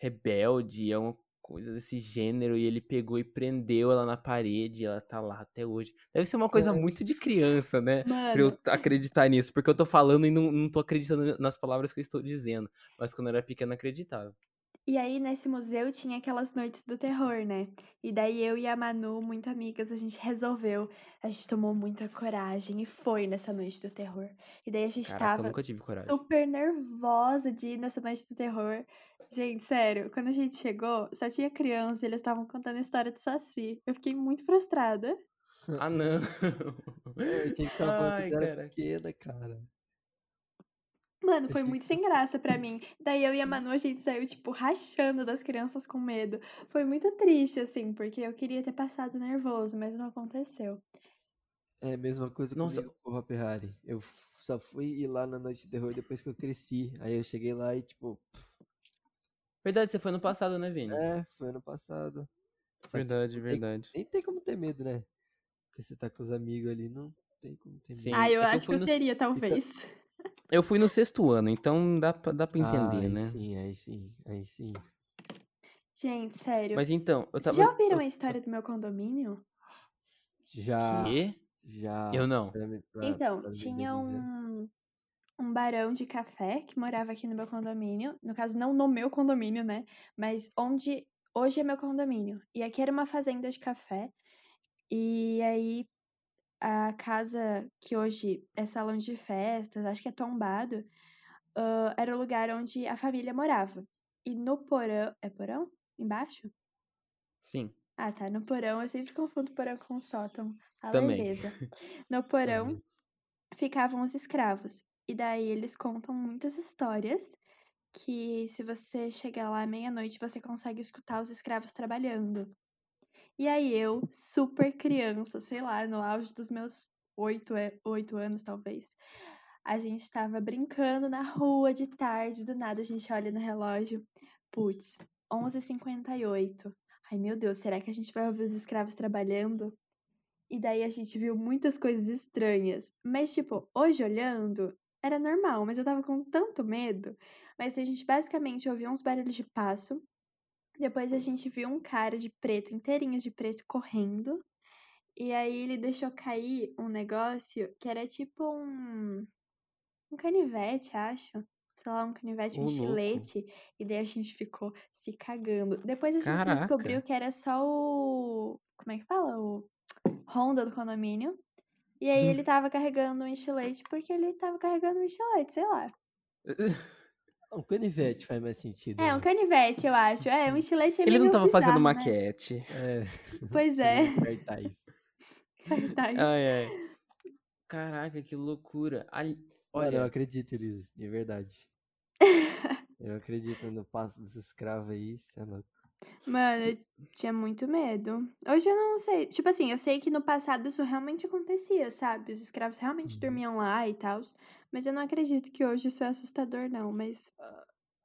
Speaker 2: rebelde, é uma coisa desse gênero, e ele pegou e prendeu ela na parede, e ela tá lá até hoje. Deve ser uma coisa muito de criança, né? pra eu
Speaker 1: Mano,
Speaker 2: acreditar nisso, porque eu tô falando e não, não tô acreditando nas palavras que eu estou dizendo. Mas quando eu era pequeno, eu acreditava.
Speaker 1: E aí nesse museu tinha aquelas noites do terror, né? E daí eu e a Manu, muito amigas, a gente resolveu, a gente tomou muita coragem e foi nessa noite do terror. E daí a gente
Speaker 2: Caraca,
Speaker 1: tava super nervosa de ir nessa noite do terror. Gente, sério, quando a gente chegou, só tinha criança e eles estavam contando a história do Saci. Eu fiquei muito frustrada.
Speaker 2: Ah, não.
Speaker 3: Eu achei que tava falando que era pequena, cara.
Speaker 1: Mano, foi muito sem graça pra mim. Daí eu e a Manu, a gente saiu, tipo, rachando das crianças com medo. Foi muito triste, assim, porque eu queria ter passado nervoso, mas não aconteceu.
Speaker 3: É a mesma coisa comigo com o Hop Harry. Eu só fui ir lá na Noite de Terror depois que eu cresci. Aí eu cheguei lá e, tipo,
Speaker 2: Verdade, você foi no passado, né, Vini?
Speaker 3: é, foi ano passado. Só
Speaker 2: verdade,
Speaker 3: não tem-
Speaker 2: verdade.
Speaker 3: nem tem como ter medo, né? Porque você tá com os amigos ali, não tem como ter medo.
Speaker 2: Sim.
Speaker 1: Ah, eu
Speaker 2: é que eu
Speaker 1: acho que eu
Speaker 2: no-
Speaker 1: teria, talvez.
Speaker 2: Eu fui no sexto ano, então dá pra, dá pra
Speaker 3: Ah,
Speaker 2: entender,
Speaker 3: aí
Speaker 2: né?
Speaker 3: sim, aí sim, aí sim.
Speaker 1: Gente, sério.
Speaker 2: Mas então, eu
Speaker 1: Vocês
Speaker 2: tava.
Speaker 1: já ouviram
Speaker 2: eu-
Speaker 1: a história do meu condomínio?
Speaker 3: Já,
Speaker 2: Quê?
Speaker 3: já.
Speaker 2: Eu não.
Speaker 3: pra mim- pra-
Speaker 1: Então,
Speaker 3: pra
Speaker 1: tinha um, um barão de café que morava aqui no meu condomínio. No caso, não no meu condomínio, né? Mas onde hoje é meu condomínio. E aqui era uma fazenda de café. E aí, a casa que hoje é salão de festas, acho que é tombado, ah, era o lugar onde a família morava. E no porão. É porão? Embaixo?
Speaker 2: Sim.
Speaker 1: Ah, tá. No porão, eu sempre confundo porão com sótão. A
Speaker 2: Também.
Speaker 1: lerdeza. No porão
Speaker 3: Também.
Speaker 1: ficavam os escravos. E daí eles contam muitas histórias que se você chegar lá meia-noite, você consegue escutar os escravos trabalhando. E aí eu, super criança, sei lá, no auge dos meus oito, é- oito anos, talvez. A gente tava brincando na rua de tarde, do nada a gente olha no relógio. Putz, 11h58. Ai, meu Deus, será que a gente vai ouvir os escravos trabalhando? E daí a gente viu muitas coisas estranhas. Mas, tipo, hoje olhando, era normal, mas eu tava com tanto medo. Mas a gente basicamente ouvia uns barulhos de passo. Depois a gente viu um cara de preto, inteirinho de preto, correndo. E aí ele deixou cair um negócio que era tipo um. Um canivete, acho. Sei lá, um canivete, um
Speaker 2: Ô,
Speaker 1: estilete. E daí a gente ficou se cagando. Depois a gente
Speaker 2: Caraca.
Speaker 1: descobriu que era só o. Como é que fala? O Honda do condomínio. E aí
Speaker 2: Hum.
Speaker 1: ele tava carregando um estilete porque ele tava carregando um estilete, sei lá.
Speaker 3: Um canivete faz mais sentido.
Speaker 1: É, um
Speaker 3: né?
Speaker 1: canivete, eu acho. É, um estilete é
Speaker 2: Ele não
Speaker 1: meio
Speaker 2: tava fazendo
Speaker 1: né?
Speaker 2: maquete.
Speaker 3: É,
Speaker 1: Pois é.
Speaker 3: cartaz.
Speaker 1: Cartaz.
Speaker 2: Ai, ai. Caraca, que loucura. Ali-
Speaker 3: Mano, eu
Speaker 2: Olha,
Speaker 3: acredito, Elisa, de verdade. Eu acredito no passo dos escravos aí, cê é louco.
Speaker 1: Mano, eu tinha muito medo. Hoje eu não sei. Tipo assim, eu sei que no passado isso realmente acontecia, sabe? Os escravos realmente
Speaker 3: Uhum.
Speaker 1: dormiam lá e tal. Mas eu não acredito que hoje isso é assustador, não. Mas.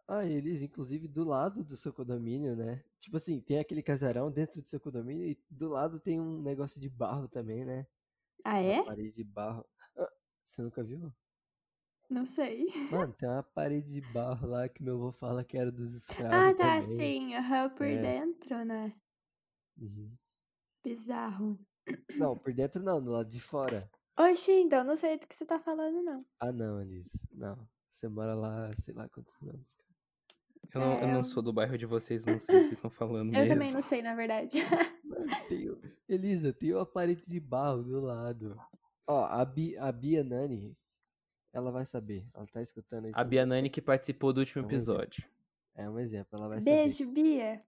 Speaker 3: Ah, Elisa, inclusive do lado do seu condomínio, né? Tipo assim, tem aquele casarão dentro do seu condomínio e do lado tem um negócio de barro também, né?
Speaker 1: Ah,
Speaker 3: Uma
Speaker 1: é?
Speaker 3: parede de barro. Ah, você nunca viu?
Speaker 1: Não sei.
Speaker 3: Mano, tem uma parede de barro lá que meu avô fala que era dos escravos
Speaker 1: Ah, tá,
Speaker 3: também.
Speaker 1: sim. Aham, por
Speaker 3: É.
Speaker 1: dentro, né?
Speaker 3: Uhum.
Speaker 1: Bizarro.
Speaker 3: Não, por dentro não, do lado de fora.
Speaker 1: Oxi, então não sei do que você tá falando, não.
Speaker 3: Ah, não, Elisa. Não. Você mora lá, sei lá quantos anos, cara.
Speaker 2: eu não, eu
Speaker 1: É,
Speaker 2: não
Speaker 1: eu-
Speaker 2: sou do bairro de vocês, não sei o que vocês estão falando
Speaker 1: Eu
Speaker 2: mesmo.
Speaker 1: também não sei, na verdade.
Speaker 3: Mano, tem, o- Elisa, tem uma parede de barro do lado. Ó, a, Bi, a Bia Nani, ela vai saber. Ela tá escutando isso.
Speaker 2: A Bianani que participou do último
Speaker 3: É um exemplo.
Speaker 2: episódio.
Speaker 3: É um exemplo, ela vai saber.
Speaker 1: Beijo, Bia.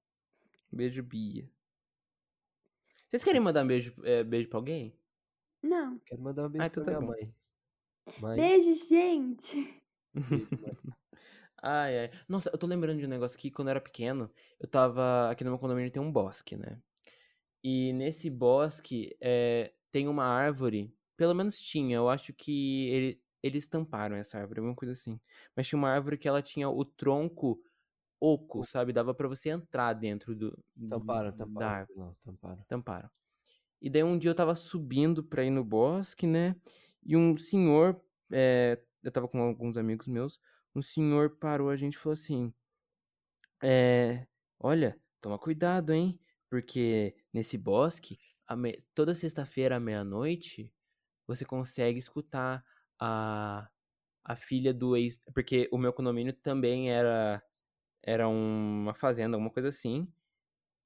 Speaker 2: Beijo, Bia. Vocês querem mandar um beijo, é, beijo pra alguém?
Speaker 1: Não.
Speaker 3: Quero mandar um beijo
Speaker 2: Ah,
Speaker 3: pra
Speaker 2: tá
Speaker 3: minha
Speaker 2: bom.
Speaker 3: mãe. Mãe,
Speaker 1: Beijo, gente.
Speaker 3: beijo, mãe.
Speaker 2: Ai, ai. Nossa, eu tô lembrando de um negócio que quando eu era pequeno, eu tava. Aqui no meu condomínio tem um bosque, né? E nesse bosque é, tem uma árvore. Pelo menos tinha, eu acho que ele, eles tamparam essa árvore, alguma coisa assim. Mas tinha uma árvore que ela tinha o tronco oco, sabe? Dava pra você entrar dentro do, do-
Speaker 3: Tamparam,
Speaker 2: da
Speaker 3: tamparam.
Speaker 2: árvore.
Speaker 3: Não, tamparam.
Speaker 2: Tamparam. E daí um dia eu tava subindo pra ir no bosque, né? E um senhor, é, eu tava com alguns amigos meus, um senhor parou a gente e falou assim: é, Olha, toma cuidado, hein? Porque nesse bosque, me- toda sexta-feira à meia-noite, você consegue escutar a, a filha do ex. Porque o meu condomínio também era, era uma fazenda, alguma coisa assim.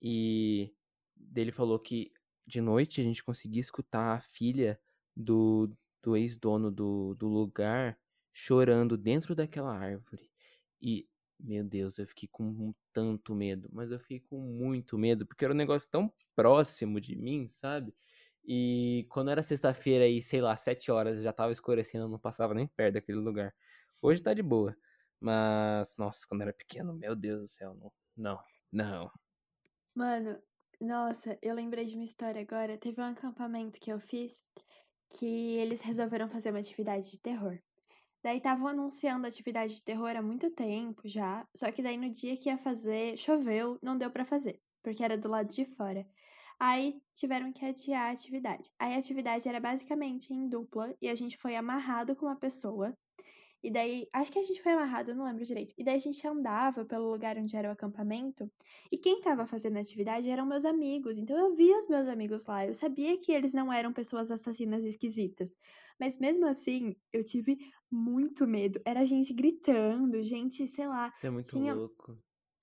Speaker 2: E dele falou que de noite a gente conseguia escutar a filha do, do ex-dono do, do lugar chorando dentro daquela árvore. E, meu Deus, eu fiquei com tanto medo, mas eu fiquei com muito medo, porque era um negócio tão próximo de mim, sabe? E quando era sexta-feira aí, sei lá, sete horas, já tava escurecendo, não passava nem perto daquele lugar. Hoje tá de boa. Mas, nossa, quando era pequeno, meu Deus do céu, não, não, não.
Speaker 1: Mano, nossa, eu lembrei de uma história agora. Teve um acampamento que eu fiz que eles resolveram fazer uma atividade de terror. Daí estavam anunciando atividade de terror há muito tempo já, só que daí no dia que ia fazer, choveu, não deu pra fazer, porque era do lado de fora. Aí tiveram que adiar a atividade. Aí a atividade era basicamente em dupla e a gente foi amarrado com uma pessoa. E daí, acho que a gente foi amarrado, eu não lembro direito. E daí a gente andava pelo lugar onde era o acampamento e quem tava fazendo a atividade eram meus amigos, então eu via os meus amigos lá. Eu sabia que eles não eram pessoas assassinas esquisitas. Mas mesmo assim, eu tive muito medo. Era gente gritando, gente, sei lá.
Speaker 2: Isso é muito
Speaker 1: Tinha-
Speaker 2: louco.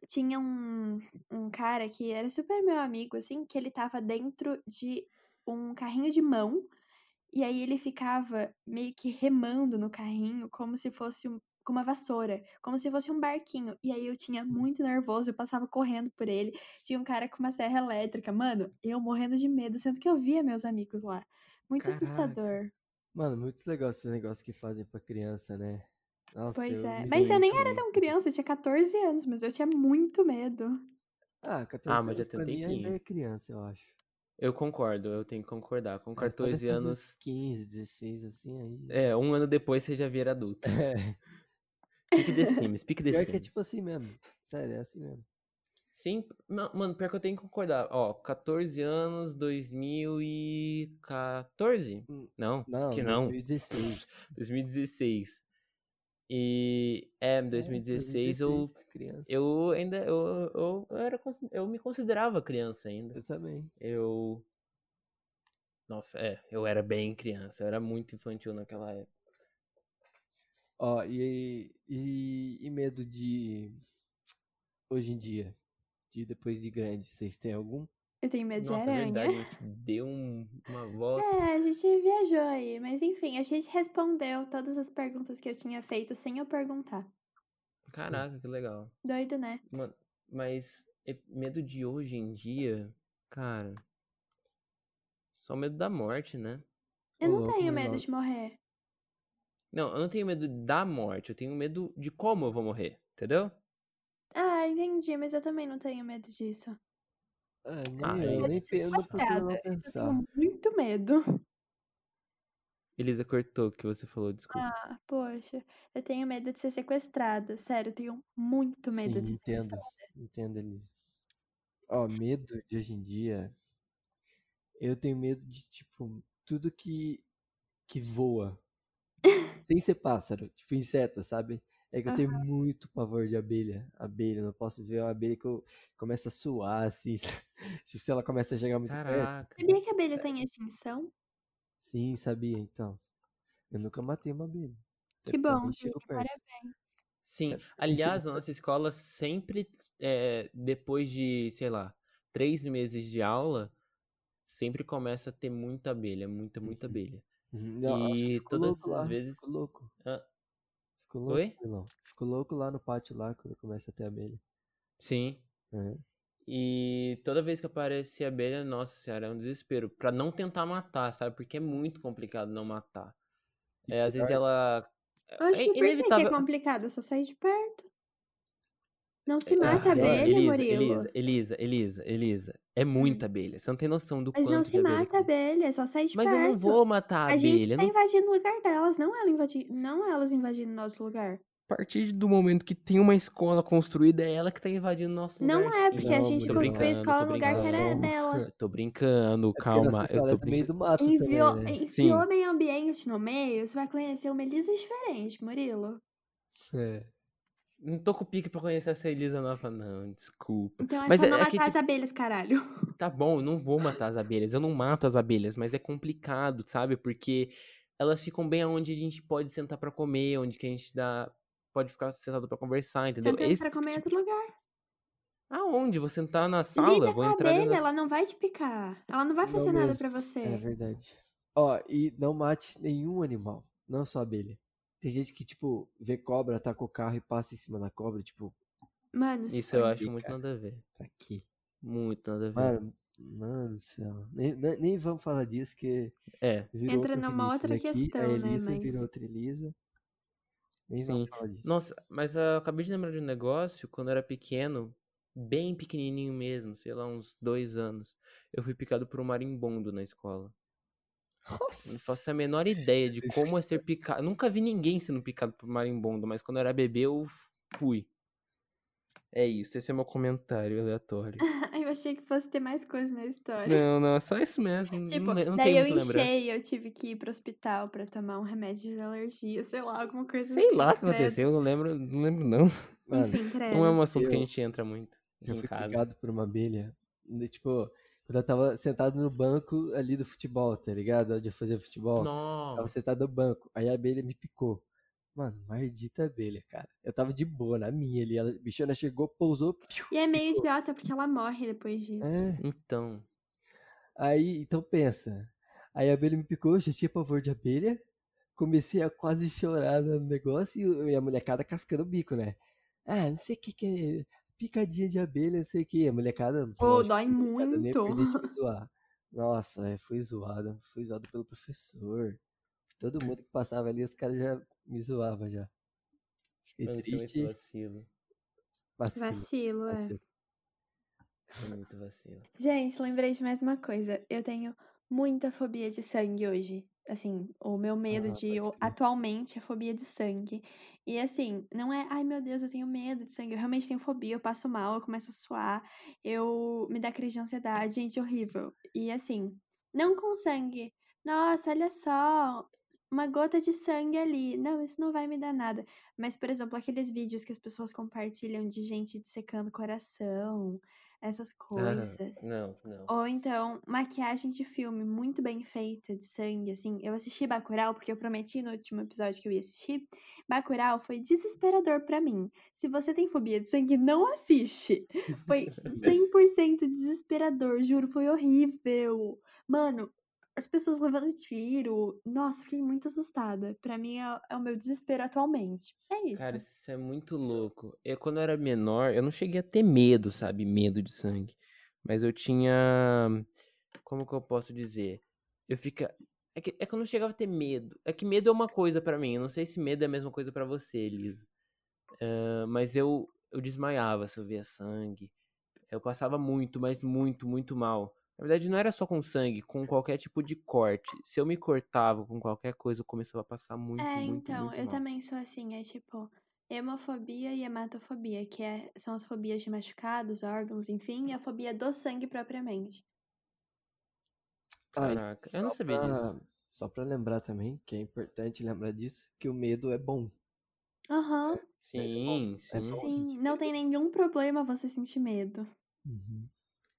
Speaker 1: Tinha um, um cara que era super meu amigo, assim, que ele tava dentro de um carrinho de mão. E aí ele ficava meio que remando no carrinho, como se fosse um, com uma vassoura, como se fosse um barquinho. E aí eu tinha muito nervoso, eu passava correndo por ele. Tinha um cara com uma serra elétrica. Mano, eu morrendo de medo, sendo que eu via meus amigos lá. Muito
Speaker 2: Caraca.
Speaker 1: assustador.
Speaker 3: Mano, muito legal esses negócios que fazem pra criança, né? Nossa,
Speaker 1: Pois é. Mas eu nem era tão criança, eu tinha 14 anos, mas eu tinha muito medo.
Speaker 3: Ah, 14
Speaker 2: Ah, mas já
Speaker 3: anos
Speaker 2: tem um
Speaker 3: pra mim ainda é criança, eu acho.
Speaker 2: Eu concordo, eu tenho que concordar. Com
Speaker 3: Mas só
Speaker 2: 14
Speaker 3: depois
Speaker 2: anos.
Speaker 3: dos 15, 16, assim, aí.
Speaker 2: É, um ano depois você já vira adulto.
Speaker 3: É.
Speaker 2: Pique The Sims, pique The
Speaker 3: Pior que é
Speaker 2: Sims.
Speaker 3: tipo assim mesmo. Sério, é assim mesmo.
Speaker 2: Sim, ma- mano, pior que eu tenho que concordar. Ó, 14 anos, 2014?
Speaker 3: Hum,
Speaker 2: Não,
Speaker 3: Não,
Speaker 2: que não.
Speaker 3: 2016.
Speaker 2: 2016. E é,
Speaker 3: É,
Speaker 2: 2016 eu,
Speaker 3: 2016, criança.
Speaker 2: eu ainda eu, eu, eu era eu me considerava criança ainda.
Speaker 3: Eu também.
Speaker 2: Eu Nossa, é, eu era bem criança, eu era muito infantil naquela época.
Speaker 3: Ó, e, e, e medo de. Hoje em dia? De depois de grande, vocês têm algum?
Speaker 1: Eu tenho medo de
Speaker 2: Nossa, é
Speaker 1: aranha.
Speaker 2: verdade, a gente deu um- uma volta.
Speaker 1: É, a gente viajou aí, mas enfim, a gente respondeu todas as perguntas que eu tinha feito sem eu perguntar.
Speaker 2: Caraca, que legal.
Speaker 1: Doido, né?
Speaker 2: Mano, mas medo de hoje em dia, cara. Só medo da morte, né?
Speaker 1: Eu
Speaker 3: Ô,
Speaker 1: não
Speaker 3: louco,
Speaker 1: tenho medo de morrer.
Speaker 2: Não, eu não tenho medo da morte, eu tenho medo de como eu vou morrer, entendeu?
Speaker 1: Ah, entendi, mas eu também não tenho medo disso.
Speaker 3: Ah, nem
Speaker 2: Ah,
Speaker 3: eu,
Speaker 2: é.
Speaker 3: nem pe- eu não procuro
Speaker 1: Eu
Speaker 3: pensar.
Speaker 1: tenho muito medo.
Speaker 2: Elisa cortou o que você falou, desculpa.
Speaker 1: Ah, poxa, eu tenho medo de ser sequestrada. Sério, eu tenho muito medo
Speaker 3: Sim,
Speaker 1: de ser
Speaker 3: entendo.
Speaker 1: sequestrada.
Speaker 3: Entendo, Elisa. Ó, medo de hoje em dia. Eu tenho medo de, tipo, tudo que, que voa. Sem ser pássaro, tipo inseto, sabe? É que eu tenho muito pavor de abelha. Abelha, não posso ver uma abelha que eu começo a suar, assim. Se ela começa a chegar muito perto.
Speaker 2: Caraca.
Speaker 1: Sabia que a abelha tem extinção?
Speaker 3: Sim, sabia, então. Eu nunca matei uma abelha. Até
Speaker 1: Que
Speaker 3: ela
Speaker 1: bom,
Speaker 3: perto.
Speaker 1: parabéns.
Speaker 2: Sim,
Speaker 3: Isso-
Speaker 2: aliás, na nossa escola sempre, é, depois de, sei lá, três meses de aula, sempre começa a ter muita abelha, muita, muita
Speaker 3: Uhum.
Speaker 2: abelha.
Speaker 3: Uhum. Não,
Speaker 2: E todas
Speaker 3: louco lá,
Speaker 2: as vezes.
Speaker 3: louco.
Speaker 2: Ah,
Speaker 3: Ficou louco,
Speaker 2: Oi?
Speaker 3: Milão. Ficou louco lá no pátio lá, quando começa a ter abelha.
Speaker 2: sim.
Speaker 3: Uhum.
Speaker 2: E toda vez que aparecia abelha, nossa senhora, é um desespero. Pra não tentar matar, sabe? Porque é muito complicado não matar. É, às vezes ela.
Speaker 1: Oxe,
Speaker 2: É
Speaker 1: por que é
Speaker 2: inevitável.
Speaker 1: complicado? É só sair de perto. Não se
Speaker 2: Ah,
Speaker 1: mata a
Speaker 3: pior,
Speaker 1: abelha,
Speaker 2: Elisa,
Speaker 1: Murilo.
Speaker 2: Elisa, Elisa, Elisa, Elisa. É muita abelha. Você não tem noção do
Speaker 1: Mas não
Speaker 2: quanto
Speaker 1: se
Speaker 2: de abelha
Speaker 1: mata a abelha, é só sair de
Speaker 2: Mas eu
Speaker 1: perto.
Speaker 2: não vou matar a
Speaker 1: A gente
Speaker 2: abelha.
Speaker 1: tá
Speaker 2: não-
Speaker 1: invadindo o lugar delas, não, ela invadi... não elas invadindo nosso lugar.
Speaker 2: A partir do momento que tem uma escola construída, é ela que tá invadindo nosso
Speaker 1: Não
Speaker 2: lugar.
Speaker 1: é, porque a
Speaker 3: Não,
Speaker 1: gente
Speaker 3: tô
Speaker 1: construiu a
Speaker 2: brincando,
Speaker 1: escola
Speaker 2: tô
Speaker 1: no lugar que era
Speaker 3: brincando.
Speaker 1: dela.
Speaker 2: Eu tô brincando,
Speaker 3: É porque
Speaker 2: calma.
Speaker 3: nossa
Speaker 2: Eu
Speaker 3: escola
Speaker 2: tô
Speaker 3: é meio
Speaker 2: brincando.
Speaker 3: do mato
Speaker 1: Enviou,
Speaker 3: também, né?
Speaker 1: enfiou
Speaker 2: Sim.
Speaker 1: meio ambiente no meio, você vai conhecer uma Elisa diferente, Murilo.
Speaker 3: É.
Speaker 2: Não tô com pique pra conhecer essa Elisa nova, não. Desculpa.
Speaker 1: Então é
Speaker 2: Mas
Speaker 1: só
Speaker 2: é-
Speaker 1: não
Speaker 2: é
Speaker 1: matar
Speaker 2: que,
Speaker 1: as
Speaker 2: tipo-
Speaker 1: abelhas, caralho.
Speaker 2: Tá bom, eu não vou matar as abelhas. Eu não mato as abelhas, mas é complicado, sabe? Porque elas ficam bem onde a gente pode sentar pra comer, onde que a gente dá. Pode ficar sentado pra conversar, entendeu?
Speaker 1: Sentando
Speaker 2: Esse
Speaker 1: pra comer em
Speaker 2: tipo
Speaker 1: outro lugar.
Speaker 2: Aonde? Vou sentar na sala?
Speaker 1: Lida
Speaker 2: Vou
Speaker 1: a
Speaker 2: entrar dentro
Speaker 1: abelha,
Speaker 2: da...
Speaker 1: ela não vai te picar. Ela não vai
Speaker 3: Não
Speaker 1: fazer nada
Speaker 3: mesmo.
Speaker 1: pra você.
Speaker 3: É verdade. Ó, e não mate nenhum animal, não só abelha. Tem gente que, tipo, vê cobra, taca o carro e passa em cima da cobra, tipo,
Speaker 1: Mano,
Speaker 2: Isso eu acho muito nada a ver.
Speaker 3: pra quê?
Speaker 2: Muito nada a ver.
Speaker 3: Mano, mano do céu. Nem, nem, nem vamos falar disso, que
Speaker 2: É,
Speaker 3: virou
Speaker 1: Entra
Speaker 3: outra
Speaker 1: numa outra
Speaker 3: aqui.
Speaker 1: questão,
Speaker 3: a
Speaker 1: né,
Speaker 3: Elisa
Speaker 1: mas-
Speaker 3: virou outra Elisa. Nem
Speaker 2: sim.
Speaker 3: vamos falar disso.
Speaker 2: Nossa, mas eu acabei de lembrar de um negócio, quando eu era pequeno, bem pequenininho mesmo, sei lá, uns dois anos, eu fui picado por um marimbondo na escola. Não
Speaker 3: Nossa.
Speaker 2: faço a menor ideia de como é ser picado. Nunca vi ninguém sendo picado por marimbondo, mas quando eu era bebê eu fui. É isso, esse é meu comentário aleatório.
Speaker 1: eu achei que fosse ter mais coisa na história.
Speaker 2: Não, não, é só isso mesmo.
Speaker 1: Tipo,
Speaker 2: não, não
Speaker 1: daí
Speaker 2: tem
Speaker 1: eu enchei, eu tive que ir pro hospital pra tomar um remédio de alergia, sei lá, alguma coisa
Speaker 2: Sei
Speaker 1: assim.
Speaker 2: lá o que aconteceu, eu não lembro, não lembro não.
Speaker 3: Mano,
Speaker 1: Enfim.
Speaker 2: Não é um assunto que a
Speaker 3: Eu-
Speaker 2: gente entra muito
Speaker 3: eu fui
Speaker 2: casa.
Speaker 3: picado por uma abelha. de, Tipo, quando eu tava sentado no banco ali do futebol, tá ligado? Onde eu fazia futebol. Tava
Speaker 2: Nossa,
Speaker 3: sentado no banco. Aí a abelha me picou. Mano, maldita abelha, cara. Eu tava de boa, na minha ali. Ela, a bichona chegou, pousou. piu.
Speaker 1: E é meio idiota, porque ela morre depois disso.
Speaker 3: É.
Speaker 2: então.
Speaker 3: Aí, então pensa. Aí a abelha me picou, eu já tinha pavor de abelha. Comecei a quase chorar no negócio e e a molecada cascando o bico, né? Ah, não sei o que que é. Picadinha de abelha, não sei o que. A molecada.
Speaker 1: Pô,
Speaker 3: lógico,
Speaker 1: dói
Speaker 3: nem
Speaker 1: muito.
Speaker 3: de me zoar. Nossa, é, fui zoado. Fui zoado pelo professor. Todo mundo que passava ali, os caras já me zoavam já. Fiquei
Speaker 2: Mano, é
Speaker 3: triste.
Speaker 2: muito vacilo.
Speaker 3: Vacilo,
Speaker 1: Vacilo, é.
Speaker 3: vacilo.
Speaker 2: É muito vacilo.
Speaker 1: Gente, lembrei de mais uma coisa. Eu tenho muita fobia de sangue hoje. Assim, o meu medo
Speaker 3: Ah,
Speaker 1: de
Speaker 3: crer.
Speaker 1: atualmente é fobia de sangue. E assim, não é, ai meu Deus, eu tenho medo de sangue. Eu realmente tenho fobia, eu passo mal, eu começo a suar, eu me dá crise de ansiedade, gente, horrível. E assim, não com sangue. Nossa, olha só, uma gota de sangue ali. Não, isso não vai me dar nada. Mas, por exemplo, aqueles vídeos que as pessoas compartilham de gente dissecando coração, essas coisas.
Speaker 2: Ah, não, não.
Speaker 1: Ou então, maquiagem de filme muito bem feita, de sangue, assim. Eu assisti Bacurau, porque eu prometi no último episódio que eu ia assistir. Bacurau foi desesperador pra mim. Se você tem fobia de sangue, não assiste. Foi 100% desesperador, juro, foi horrível. Mano, as pessoas levando tiro. Nossa, fiquei muito assustada. Pra mim é, é o meu desespero atualmente. É isso.
Speaker 2: Cara, isso é muito louco. Eu, quando eu era menor, eu não cheguei a ter medo, sabe? Medo de sangue. Mas eu tinha. Como que eu posso dizer? Eu fica. É que, é que eu não chegava a ter medo. É que medo é uma coisa pra mim. Eu não sei se medo é a mesma coisa pra você, Elisa. Ah, mas eu, eu desmaiava se eu via sangue. Eu passava muito, mas muito, muito mal. Na verdade, não era só com sangue, com qualquer tipo de corte. Se eu me cortava com qualquer coisa, eu começava a passar muito,
Speaker 1: É,
Speaker 2: muito,
Speaker 1: então,
Speaker 2: muito
Speaker 1: eu
Speaker 2: mal.
Speaker 1: também sou assim, é tipo, hemofobia e hematofobia, que é, são as fobias de machucados, órgãos, enfim, e a fobia do sangue propriamente.
Speaker 2: Caraca, eu não
Speaker 3: só
Speaker 2: sabia
Speaker 3: pra-
Speaker 2: disso.
Speaker 3: Só pra lembrar também, que é importante lembrar disso, que o medo é bom.
Speaker 1: Aham,
Speaker 2: Sim,
Speaker 3: é
Speaker 2: sim.
Speaker 3: bom.
Speaker 1: sim, não tem nenhum problema você sentir medo.
Speaker 3: Uhum.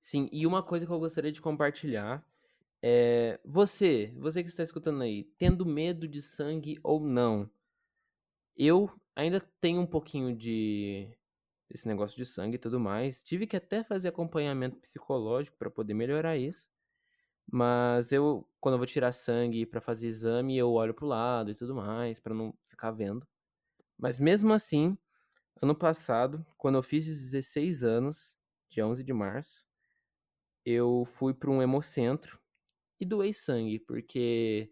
Speaker 2: Sim, e uma coisa que eu gostaria de compartilhar é você, você que está escutando aí, tendo medo de sangue ou não. Eu ainda tenho um pouquinho de desse negócio de sangue e tudo mais. Tive que até fazer acompanhamento psicológico para poder melhorar isso. Mas eu, quando eu vou tirar sangue pra fazer exame, eu olho pro lado e tudo mais, pra não ficar vendo. Mas mesmo assim, ano passado, quando eu fiz 16 anos, dia 11 de março, eu fui para um hemocentro e doei sangue, porque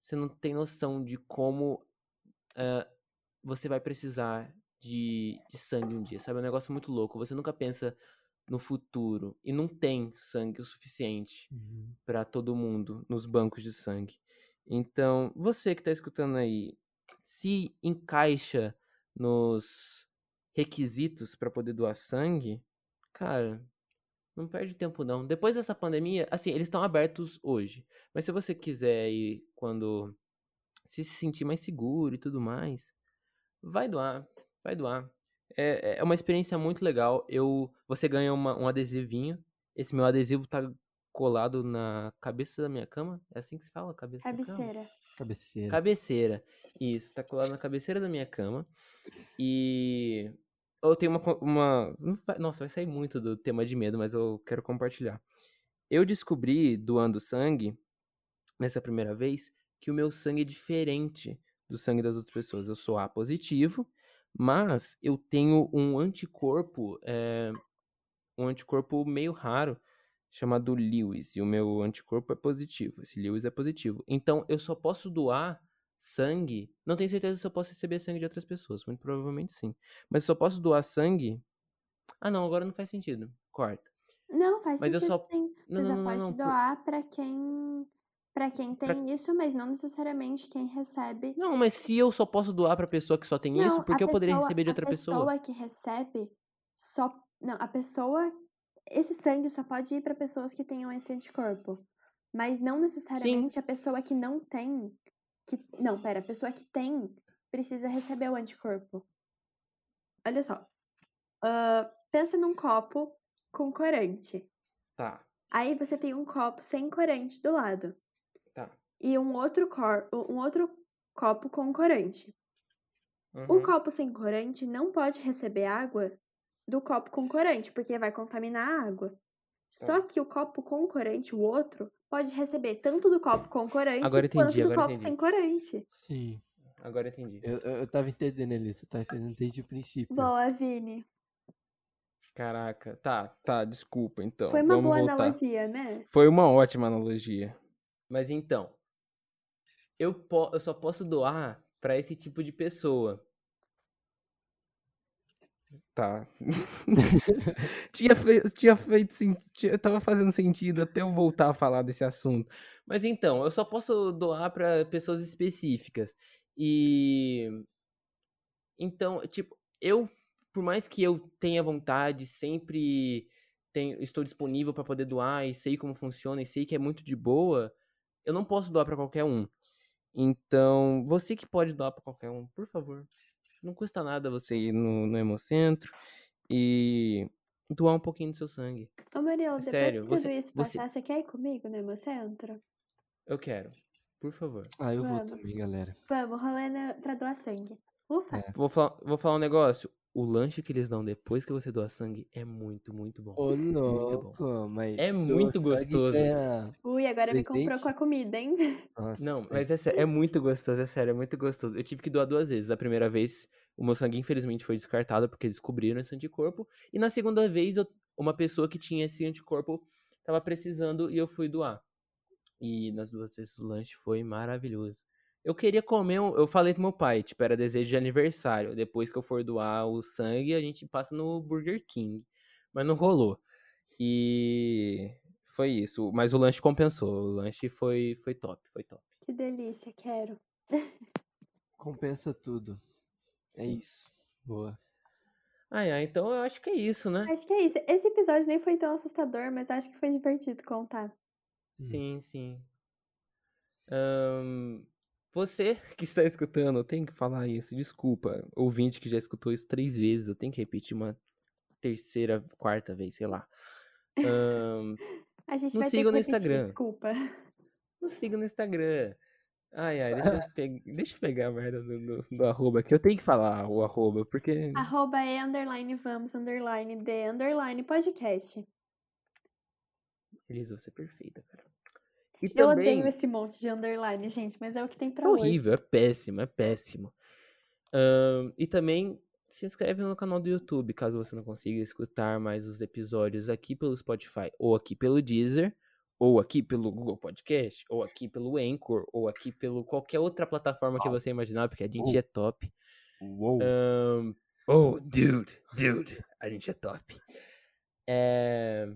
Speaker 2: você não tem noção de como uh, você vai precisar de, de sangue um dia, sabe? É um negócio muito louco. Você nunca pensa no futuro e não tem sangue o suficiente
Speaker 3: Uhum.
Speaker 2: para todo mundo nos bancos de sangue. Então, você que tá escutando aí, se encaixa nos requisitos para poder doar sangue, cara, não perde tempo não. Depois dessa pandemia, assim, eles estão abertos hoje. Mas se você quiser ir quando se sentir mais seguro e tudo mais, vai doar, vai doar. É, é uma experiência muito legal. Eu, você ganha uma, um adesivinho. Esse meu adesivo tá colado na cabeça da minha cama. É assim que se fala, cabeça da cama?
Speaker 1: Cabeceira.
Speaker 3: Cabeceira.
Speaker 2: Cabeceira. Isso, tá colado na cabeceira da minha cama. E eu tenho uma, uma. Nossa, vai sair muito do tema de medo, mas eu quero compartilhar. Eu descobri, doando sangue, nessa primeira vez, que o meu sangue é diferente do sangue das outras pessoas. Eu sou A positivo, mas eu tenho um anticorpo, é, um anticorpo meio raro, chamado Lewis, e o meu anticorpo é positivo. Esse Lewis é positivo. Então eu só posso doar sangue. Não tenho certeza se eu posso receber sangue de outras pessoas, muito provavelmente sim. Mas eu só posso doar sangue. Ah, não, agora não faz sentido. Corta.
Speaker 1: Não, faz
Speaker 2: Mas eu
Speaker 1: sentido
Speaker 2: só-
Speaker 1: sim.
Speaker 2: Não,
Speaker 1: Você
Speaker 2: não, não,
Speaker 1: pode
Speaker 2: não,
Speaker 1: doar pra quem para quem tem
Speaker 2: Pra-
Speaker 1: isso, mas não necessariamente quem recebe.
Speaker 2: Não, mas se eu só posso doar pra pessoa que só tem isso,
Speaker 1: Não,
Speaker 2: por que
Speaker 1: a
Speaker 2: eu poderia receber de
Speaker 1: a
Speaker 2: outra pessoa?
Speaker 1: pessoa que recebe só não, a pessoa esse sangue só pode ir pra pessoas que tenham esse anticorpo, mas não necessariamente a pessoa que não tem que não, pera, a pessoa que tem precisa receber o anticorpo. Olha só. ah, pensa num copo com corante.
Speaker 2: Tá,
Speaker 1: Aí você tem um copo sem corante do lado.
Speaker 2: tá.
Speaker 1: E um outro, cor, um outro copo com corante. O
Speaker 2: Uhum.
Speaker 1: copo sem corante não pode receber água do copo com corante, porque vai contaminar a água. Só
Speaker 2: Tá.
Speaker 1: que o copo com corante, o outro, pode receber tanto do copo com corante
Speaker 2: Agora
Speaker 1: quanto
Speaker 2: entendi,
Speaker 1: do
Speaker 2: agora
Speaker 1: copo
Speaker 2: entendi.
Speaker 1: sem corante.
Speaker 3: Sim.
Speaker 2: Agora eu entendi.
Speaker 3: Eu, eu, eu tava entendendo você tava entendendo desde o princípio.
Speaker 1: Boa, Vini.
Speaker 2: Caraca, tá, tá, desculpa então.
Speaker 1: Foi uma
Speaker 2: vamos
Speaker 1: boa
Speaker 2: voltar.
Speaker 1: analogia, né?
Speaker 2: Foi uma ótima analogia. Mas então, eu, po- eu só posso doar pra esse tipo de pessoa. Tá. tinha, fe- tinha feito sentido, tava fazendo sentido até eu voltar a falar desse assunto. Mas então, eu só posso doar pra pessoas específicas. E então, tipo, eu, por mais que eu tenha vontade, sempre tenho, estou disponível para poder doar e sei como funciona e sei que é muito de boa, eu não posso doar para qualquer um. Então, você que pode doar para qualquer um, por favor, não custa nada você ir no, no Hemocentro e doar um pouquinho do seu sangue.
Speaker 1: Ô, Murilo, depois
Speaker 2: sério,
Speaker 1: que tudo
Speaker 2: você-
Speaker 1: isso
Speaker 2: você-
Speaker 1: passar, você quer ir comigo no Hemocentro?
Speaker 2: Eu quero, por favor.
Speaker 3: Ah, eu vou
Speaker 1: Vamos.
Speaker 3: também, galera.
Speaker 1: Vamos, rolê na- pra doar sangue. Ufa.
Speaker 3: É.
Speaker 2: Vou falar, vou falar um negócio. O lanche que eles dão depois que você doa sangue é muito, muito bom.
Speaker 3: Ô,
Speaker 2: bom.
Speaker 3: louco, mas.
Speaker 2: É muito gostoso.
Speaker 3: ganha-
Speaker 1: Ui, agora me comprou com a comida, hein?
Speaker 3: Nossa,
Speaker 2: Não, mas é, é muito gostoso, é sério, é muito gostoso. Eu tive que doar duas vezes. A primeira vez, o meu sangue infelizmente foi descartado porque descobriram esse anticorpo. E na segunda vez, eu- uma pessoa que tinha esse anticorpo tava precisando e eu fui doar. E nas duas vezes o lanche foi maravilhoso. Eu queria comer, um- eu falei pro meu pai, tipo, era desejo de aniversário. Depois que eu for doar o sangue, a gente passa no Burger King. Mas não rolou. E foi isso. Mas o lanche compensou. O lanche foi, foi top, foi top.
Speaker 1: Que delícia, quero.
Speaker 3: Compensa tudo. É
Speaker 2: Sim.
Speaker 3: isso. Boa.
Speaker 2: Ah, é, então eu acho que é isso, né?
Speaker 1: Acho que é isso. Esse episódio nem foi tão assustador, mas acho que foi divertido contar.
Speaker 3: Hum.
Speaker 2: Sim, sim. Ahn, você que está escutando, eu tenho que falar isso. Desculpa, ouvinte que já escutou isso três vezes, eu tenho que repetir uma terceira, quarta vez, sei lá. Ahn,
Speaker 1: A gente
Speaker 2: Nos sigam
Speaker 1: que
Speaker 2: no Instagram.
Speaker 1: desculpa.
Speaker 2: nos siga no Instagram. Ai, ai, deixa eu, pe- deixa eu pegar a merda do, do, do arroba aqui. Eu tenho que falar o arroba, porque.
Speaker 1: Arroba é underline vamos, underline de, underline podcast.
Speaker 2: Elisa, você é perfeita, cara. E
Speaker 1: Eu
Speaker 2: também...
Speaker 1: odeio esse monte de underline, gente, mas é o que tem pra
Speaker 2: É
Speaker 1: hoje.
Speaker 2: horrível, é péssimo, é péssimo. E também se inscreve no canal do YouTube, caso você não consiga escutar mais os episódios aqui pelo Spotify, ou aqui pelo Deezer, ou aqui pelo Google Podcast, ou aqui pelo Anchor, ou aqui pelo qualquer outra plataforma que você imaginar, porque a gente
Speaker 3: Oh.
Speaker 2: é top.
Speaker 3: Uou.
Speaker 2: Ahn, oh, dude, dude, a gente é top. É...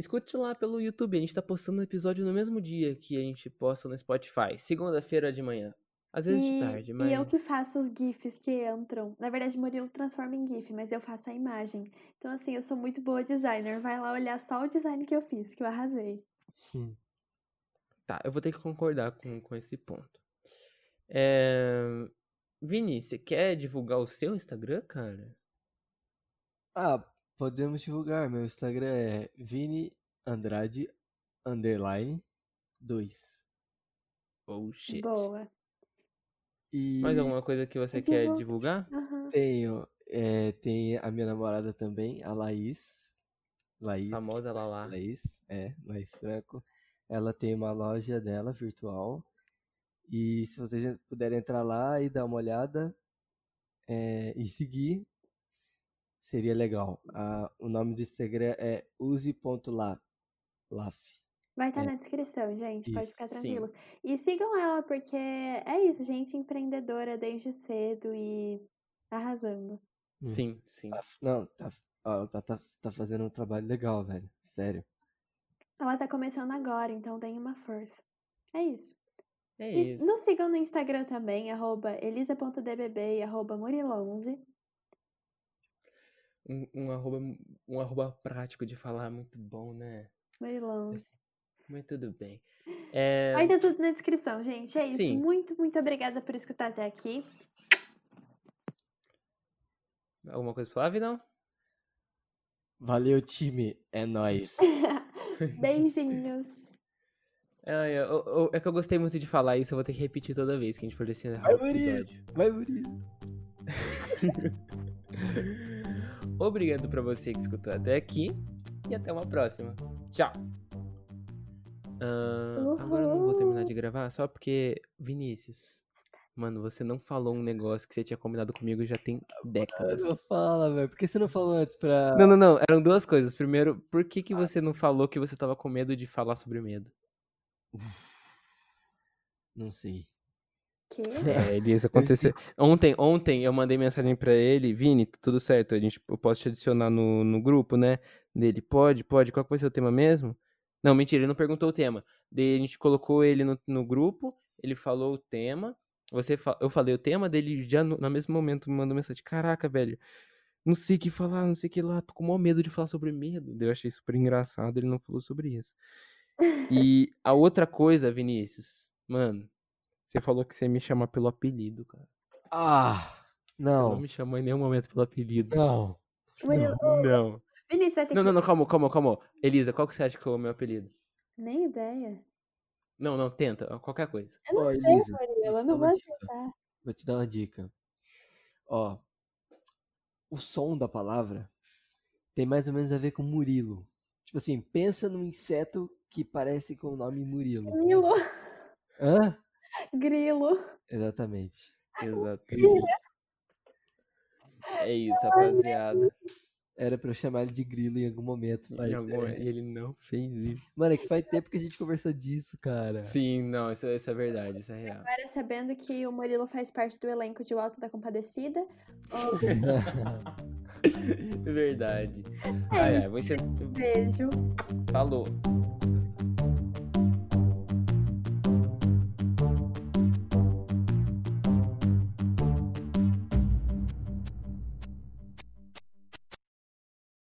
Speaker 2: Escute lá pelo YouTube, a gente tá postando o episódio no mesmo dia que a gente posta no Spotify, segunda-feira de manhã. Às vezes de
Speaker 1: E,
Speaker 2: tarde, mas.
Speaker 1: e eu que faço os GIFs que entram. Na verdade, o Murilo transforma em GIF, mas eu faço a imagem. Então, assim, eu sou muito boa designer. Vai lá olhar só o design que eu fiz, que eu arrasei.
Speaker 3: Hum.
Speaker 2: Tá, eu vou ter que concordar com, com esse ponto. É... Vini, você quer divulgar o seu Instagram, cara?
Speaker 3: Ah, podemos divulgar. Meu Instagram é Vini Andrade underline 2.
Speaker 2: Oh, shit.
Speaker 1: Boa.
Speaker 3: E
Speaker 2: Mais alguma coisa que você quer
Speaker 1: Divulga.
Speaker 2: divulgar?
Speaker 1: Aham.
Speaker 3: tenho, é, tem a minha namorada também, a Laís. Laís.
Speaker 2: Famosa Lala.
Speaker 3: Laís, é, Laís Franco. Ela tem uma loja dela virtual. E se vocês puderem entrar lá e dar uma olhada é, e seguir, seria legal. Ah, o nome do Instagram é use.la. Laf.
Speaker 1: Vai estar
Speaker 3: É.
Speaker 1: na descrição, gente. Pode
Speaker 3: Isso,
Speaker 1: ficar
Speaker 2: sim.
Speaker 1: tranquilos. E sigam ela, porque é isso, gente empreendedora desde cedo e arrasando.
Speaker 2: Sim, sim.
Speaker 3: Tá- não, tá, ó, ela tá, tá, tá fazendo um trabalho legal, velho. Sério.
Speaker 1: Ela tá começando agora, então deem uma força. É isso.
Speaker 2: É
Speaker 1: E
Speaker 2: isso.
Speaker 1: nos sigam no Instagram também, arroba elisa.dbb e arroba murilo11.
Speaker 2: Um, um, arroba, um arroba prático de falar muito bom, né?
Speaker 1: Murilo11.
Speaker 2: Mas tudo bem. É,
Speaker 1: Vai ter tudo na descrição, gente. É isso.
Speaker 2: Sim.
Speaker 1: Muito, muito obrigada por escutar até aqui.
Speaker 2: Alguma coisa pra falar, Vidal?
Speaker 3: Valeu, time. É nóis.
Speaker 1: Beijinhos.
Speaker 2: É, é, é que eu gostei muito de falar isso, eu vou ter que repetir toda vez que a gente for encerrar
Speaker 3: Vai, Murilo.
Speaker 2: episódio.
Speaker 3: Vai, Murilo.
Speaker 2: Obrigado pra você que escutou até aqui e até uma próxima. Tchau. Ah, agora eu não vou terminar de gravar só porque, Vinícius, mano, você não falou um negócio que você tinha combinado comigo já tem décadas.
Speaker 3: Não fala, velho. Por que você não falou antes pra.
Speaker 2: Não, não, não. Eram duas coisas. Primeiro, por que, que você não falou que você tava com medo de falar sobre medo?
Speaker 3: Não sei.
Speaker 1: Que?
Speaker 2: É, Elisa, aconteceu. Ontem, ontem eu mandei mensagem pra ele, Vini, tudo certo, a gente, eu posso te adicionar no, no grupo, né? Dele, pode, pode, qual que vai ser o tema mesmo? Não, mentira, ele não perguntou o tema. Daí a gente colocou ele no, no grupo, ele falou o tema, você fa- eu falei o tema, dele já no, no mesmo momento me mandou mensagem, caraca, velho, não sei o que falar, não sei o que lá, tô com o maior medo de falar sobre medo. Daí Eu achei super engraçado, ele não falou sobre isso. E a outra coisa, Vinícius, mano, você falou que você me chama pelo apelido, cara.
Speaker 3: Ah!
Speaker 2: Você não
Speaker 3: Não.
Speaker 2: me chamou em nenhum momento pelo apelido.
Speaker 3: Não.
Speaker 1: Murilo,
Speaker 2: Não.
Speaker 1: Vinícius vai ter
Speaker 2: Não,
Speaker 1: que.
Speaker 2: não, não, calma, calma, calma. Elisa, qual que você acha que é o meu apelido?
Speaker 1: Nem ideia.
Speaker 2: Não, não, tenta, qualquer coisa.
Speaker 1: Eu não
Speaker 3: Ó,
Speaker 1: sei,
Speaker 3: Elisa,
Speaker 1: Murilo.
Speaker 3: vou
Speaker 1: Eu
Speaker 3: te
Speaker 1: não
Speaker 3: dar uma
Speaker 1: vou
Speaker 3: dica.
Speaker 1: aceitar.
Speaker 3: Vou te dar uma dica. Ó. O som da palavra tem mais ou menos a ver com Murilo. Tipo assim, pensa num inseto que parece com o nome Murilo.
Speaker 1: Grilo.
Speaker 3: Hã?
Speaker 1: Grilo.
Speaker 3: Exatamente.
Speaker 2: Exato. É isso, rapaziada.
Speaker 3: Era pra eu chamar ele de grilo em algum momento, mas.
Speaker 2: Algum-
Speaker 3: é.
Speaker 2: Ele não fez isso.
Speaker 3: Mano, é que faz tempo que a gente conversou disso, cara.
Speaker 2: Sim, não, isso, isso é verdade, isso é real.
Speaker 1: Agora sabendo que o Murilo faz parte do elenco de O Alto da Compadecida. Um
Speaker 2: Verdade. Ai, ai, vou encher...
Speaker 1: beijo.
Speaker 2: Falou.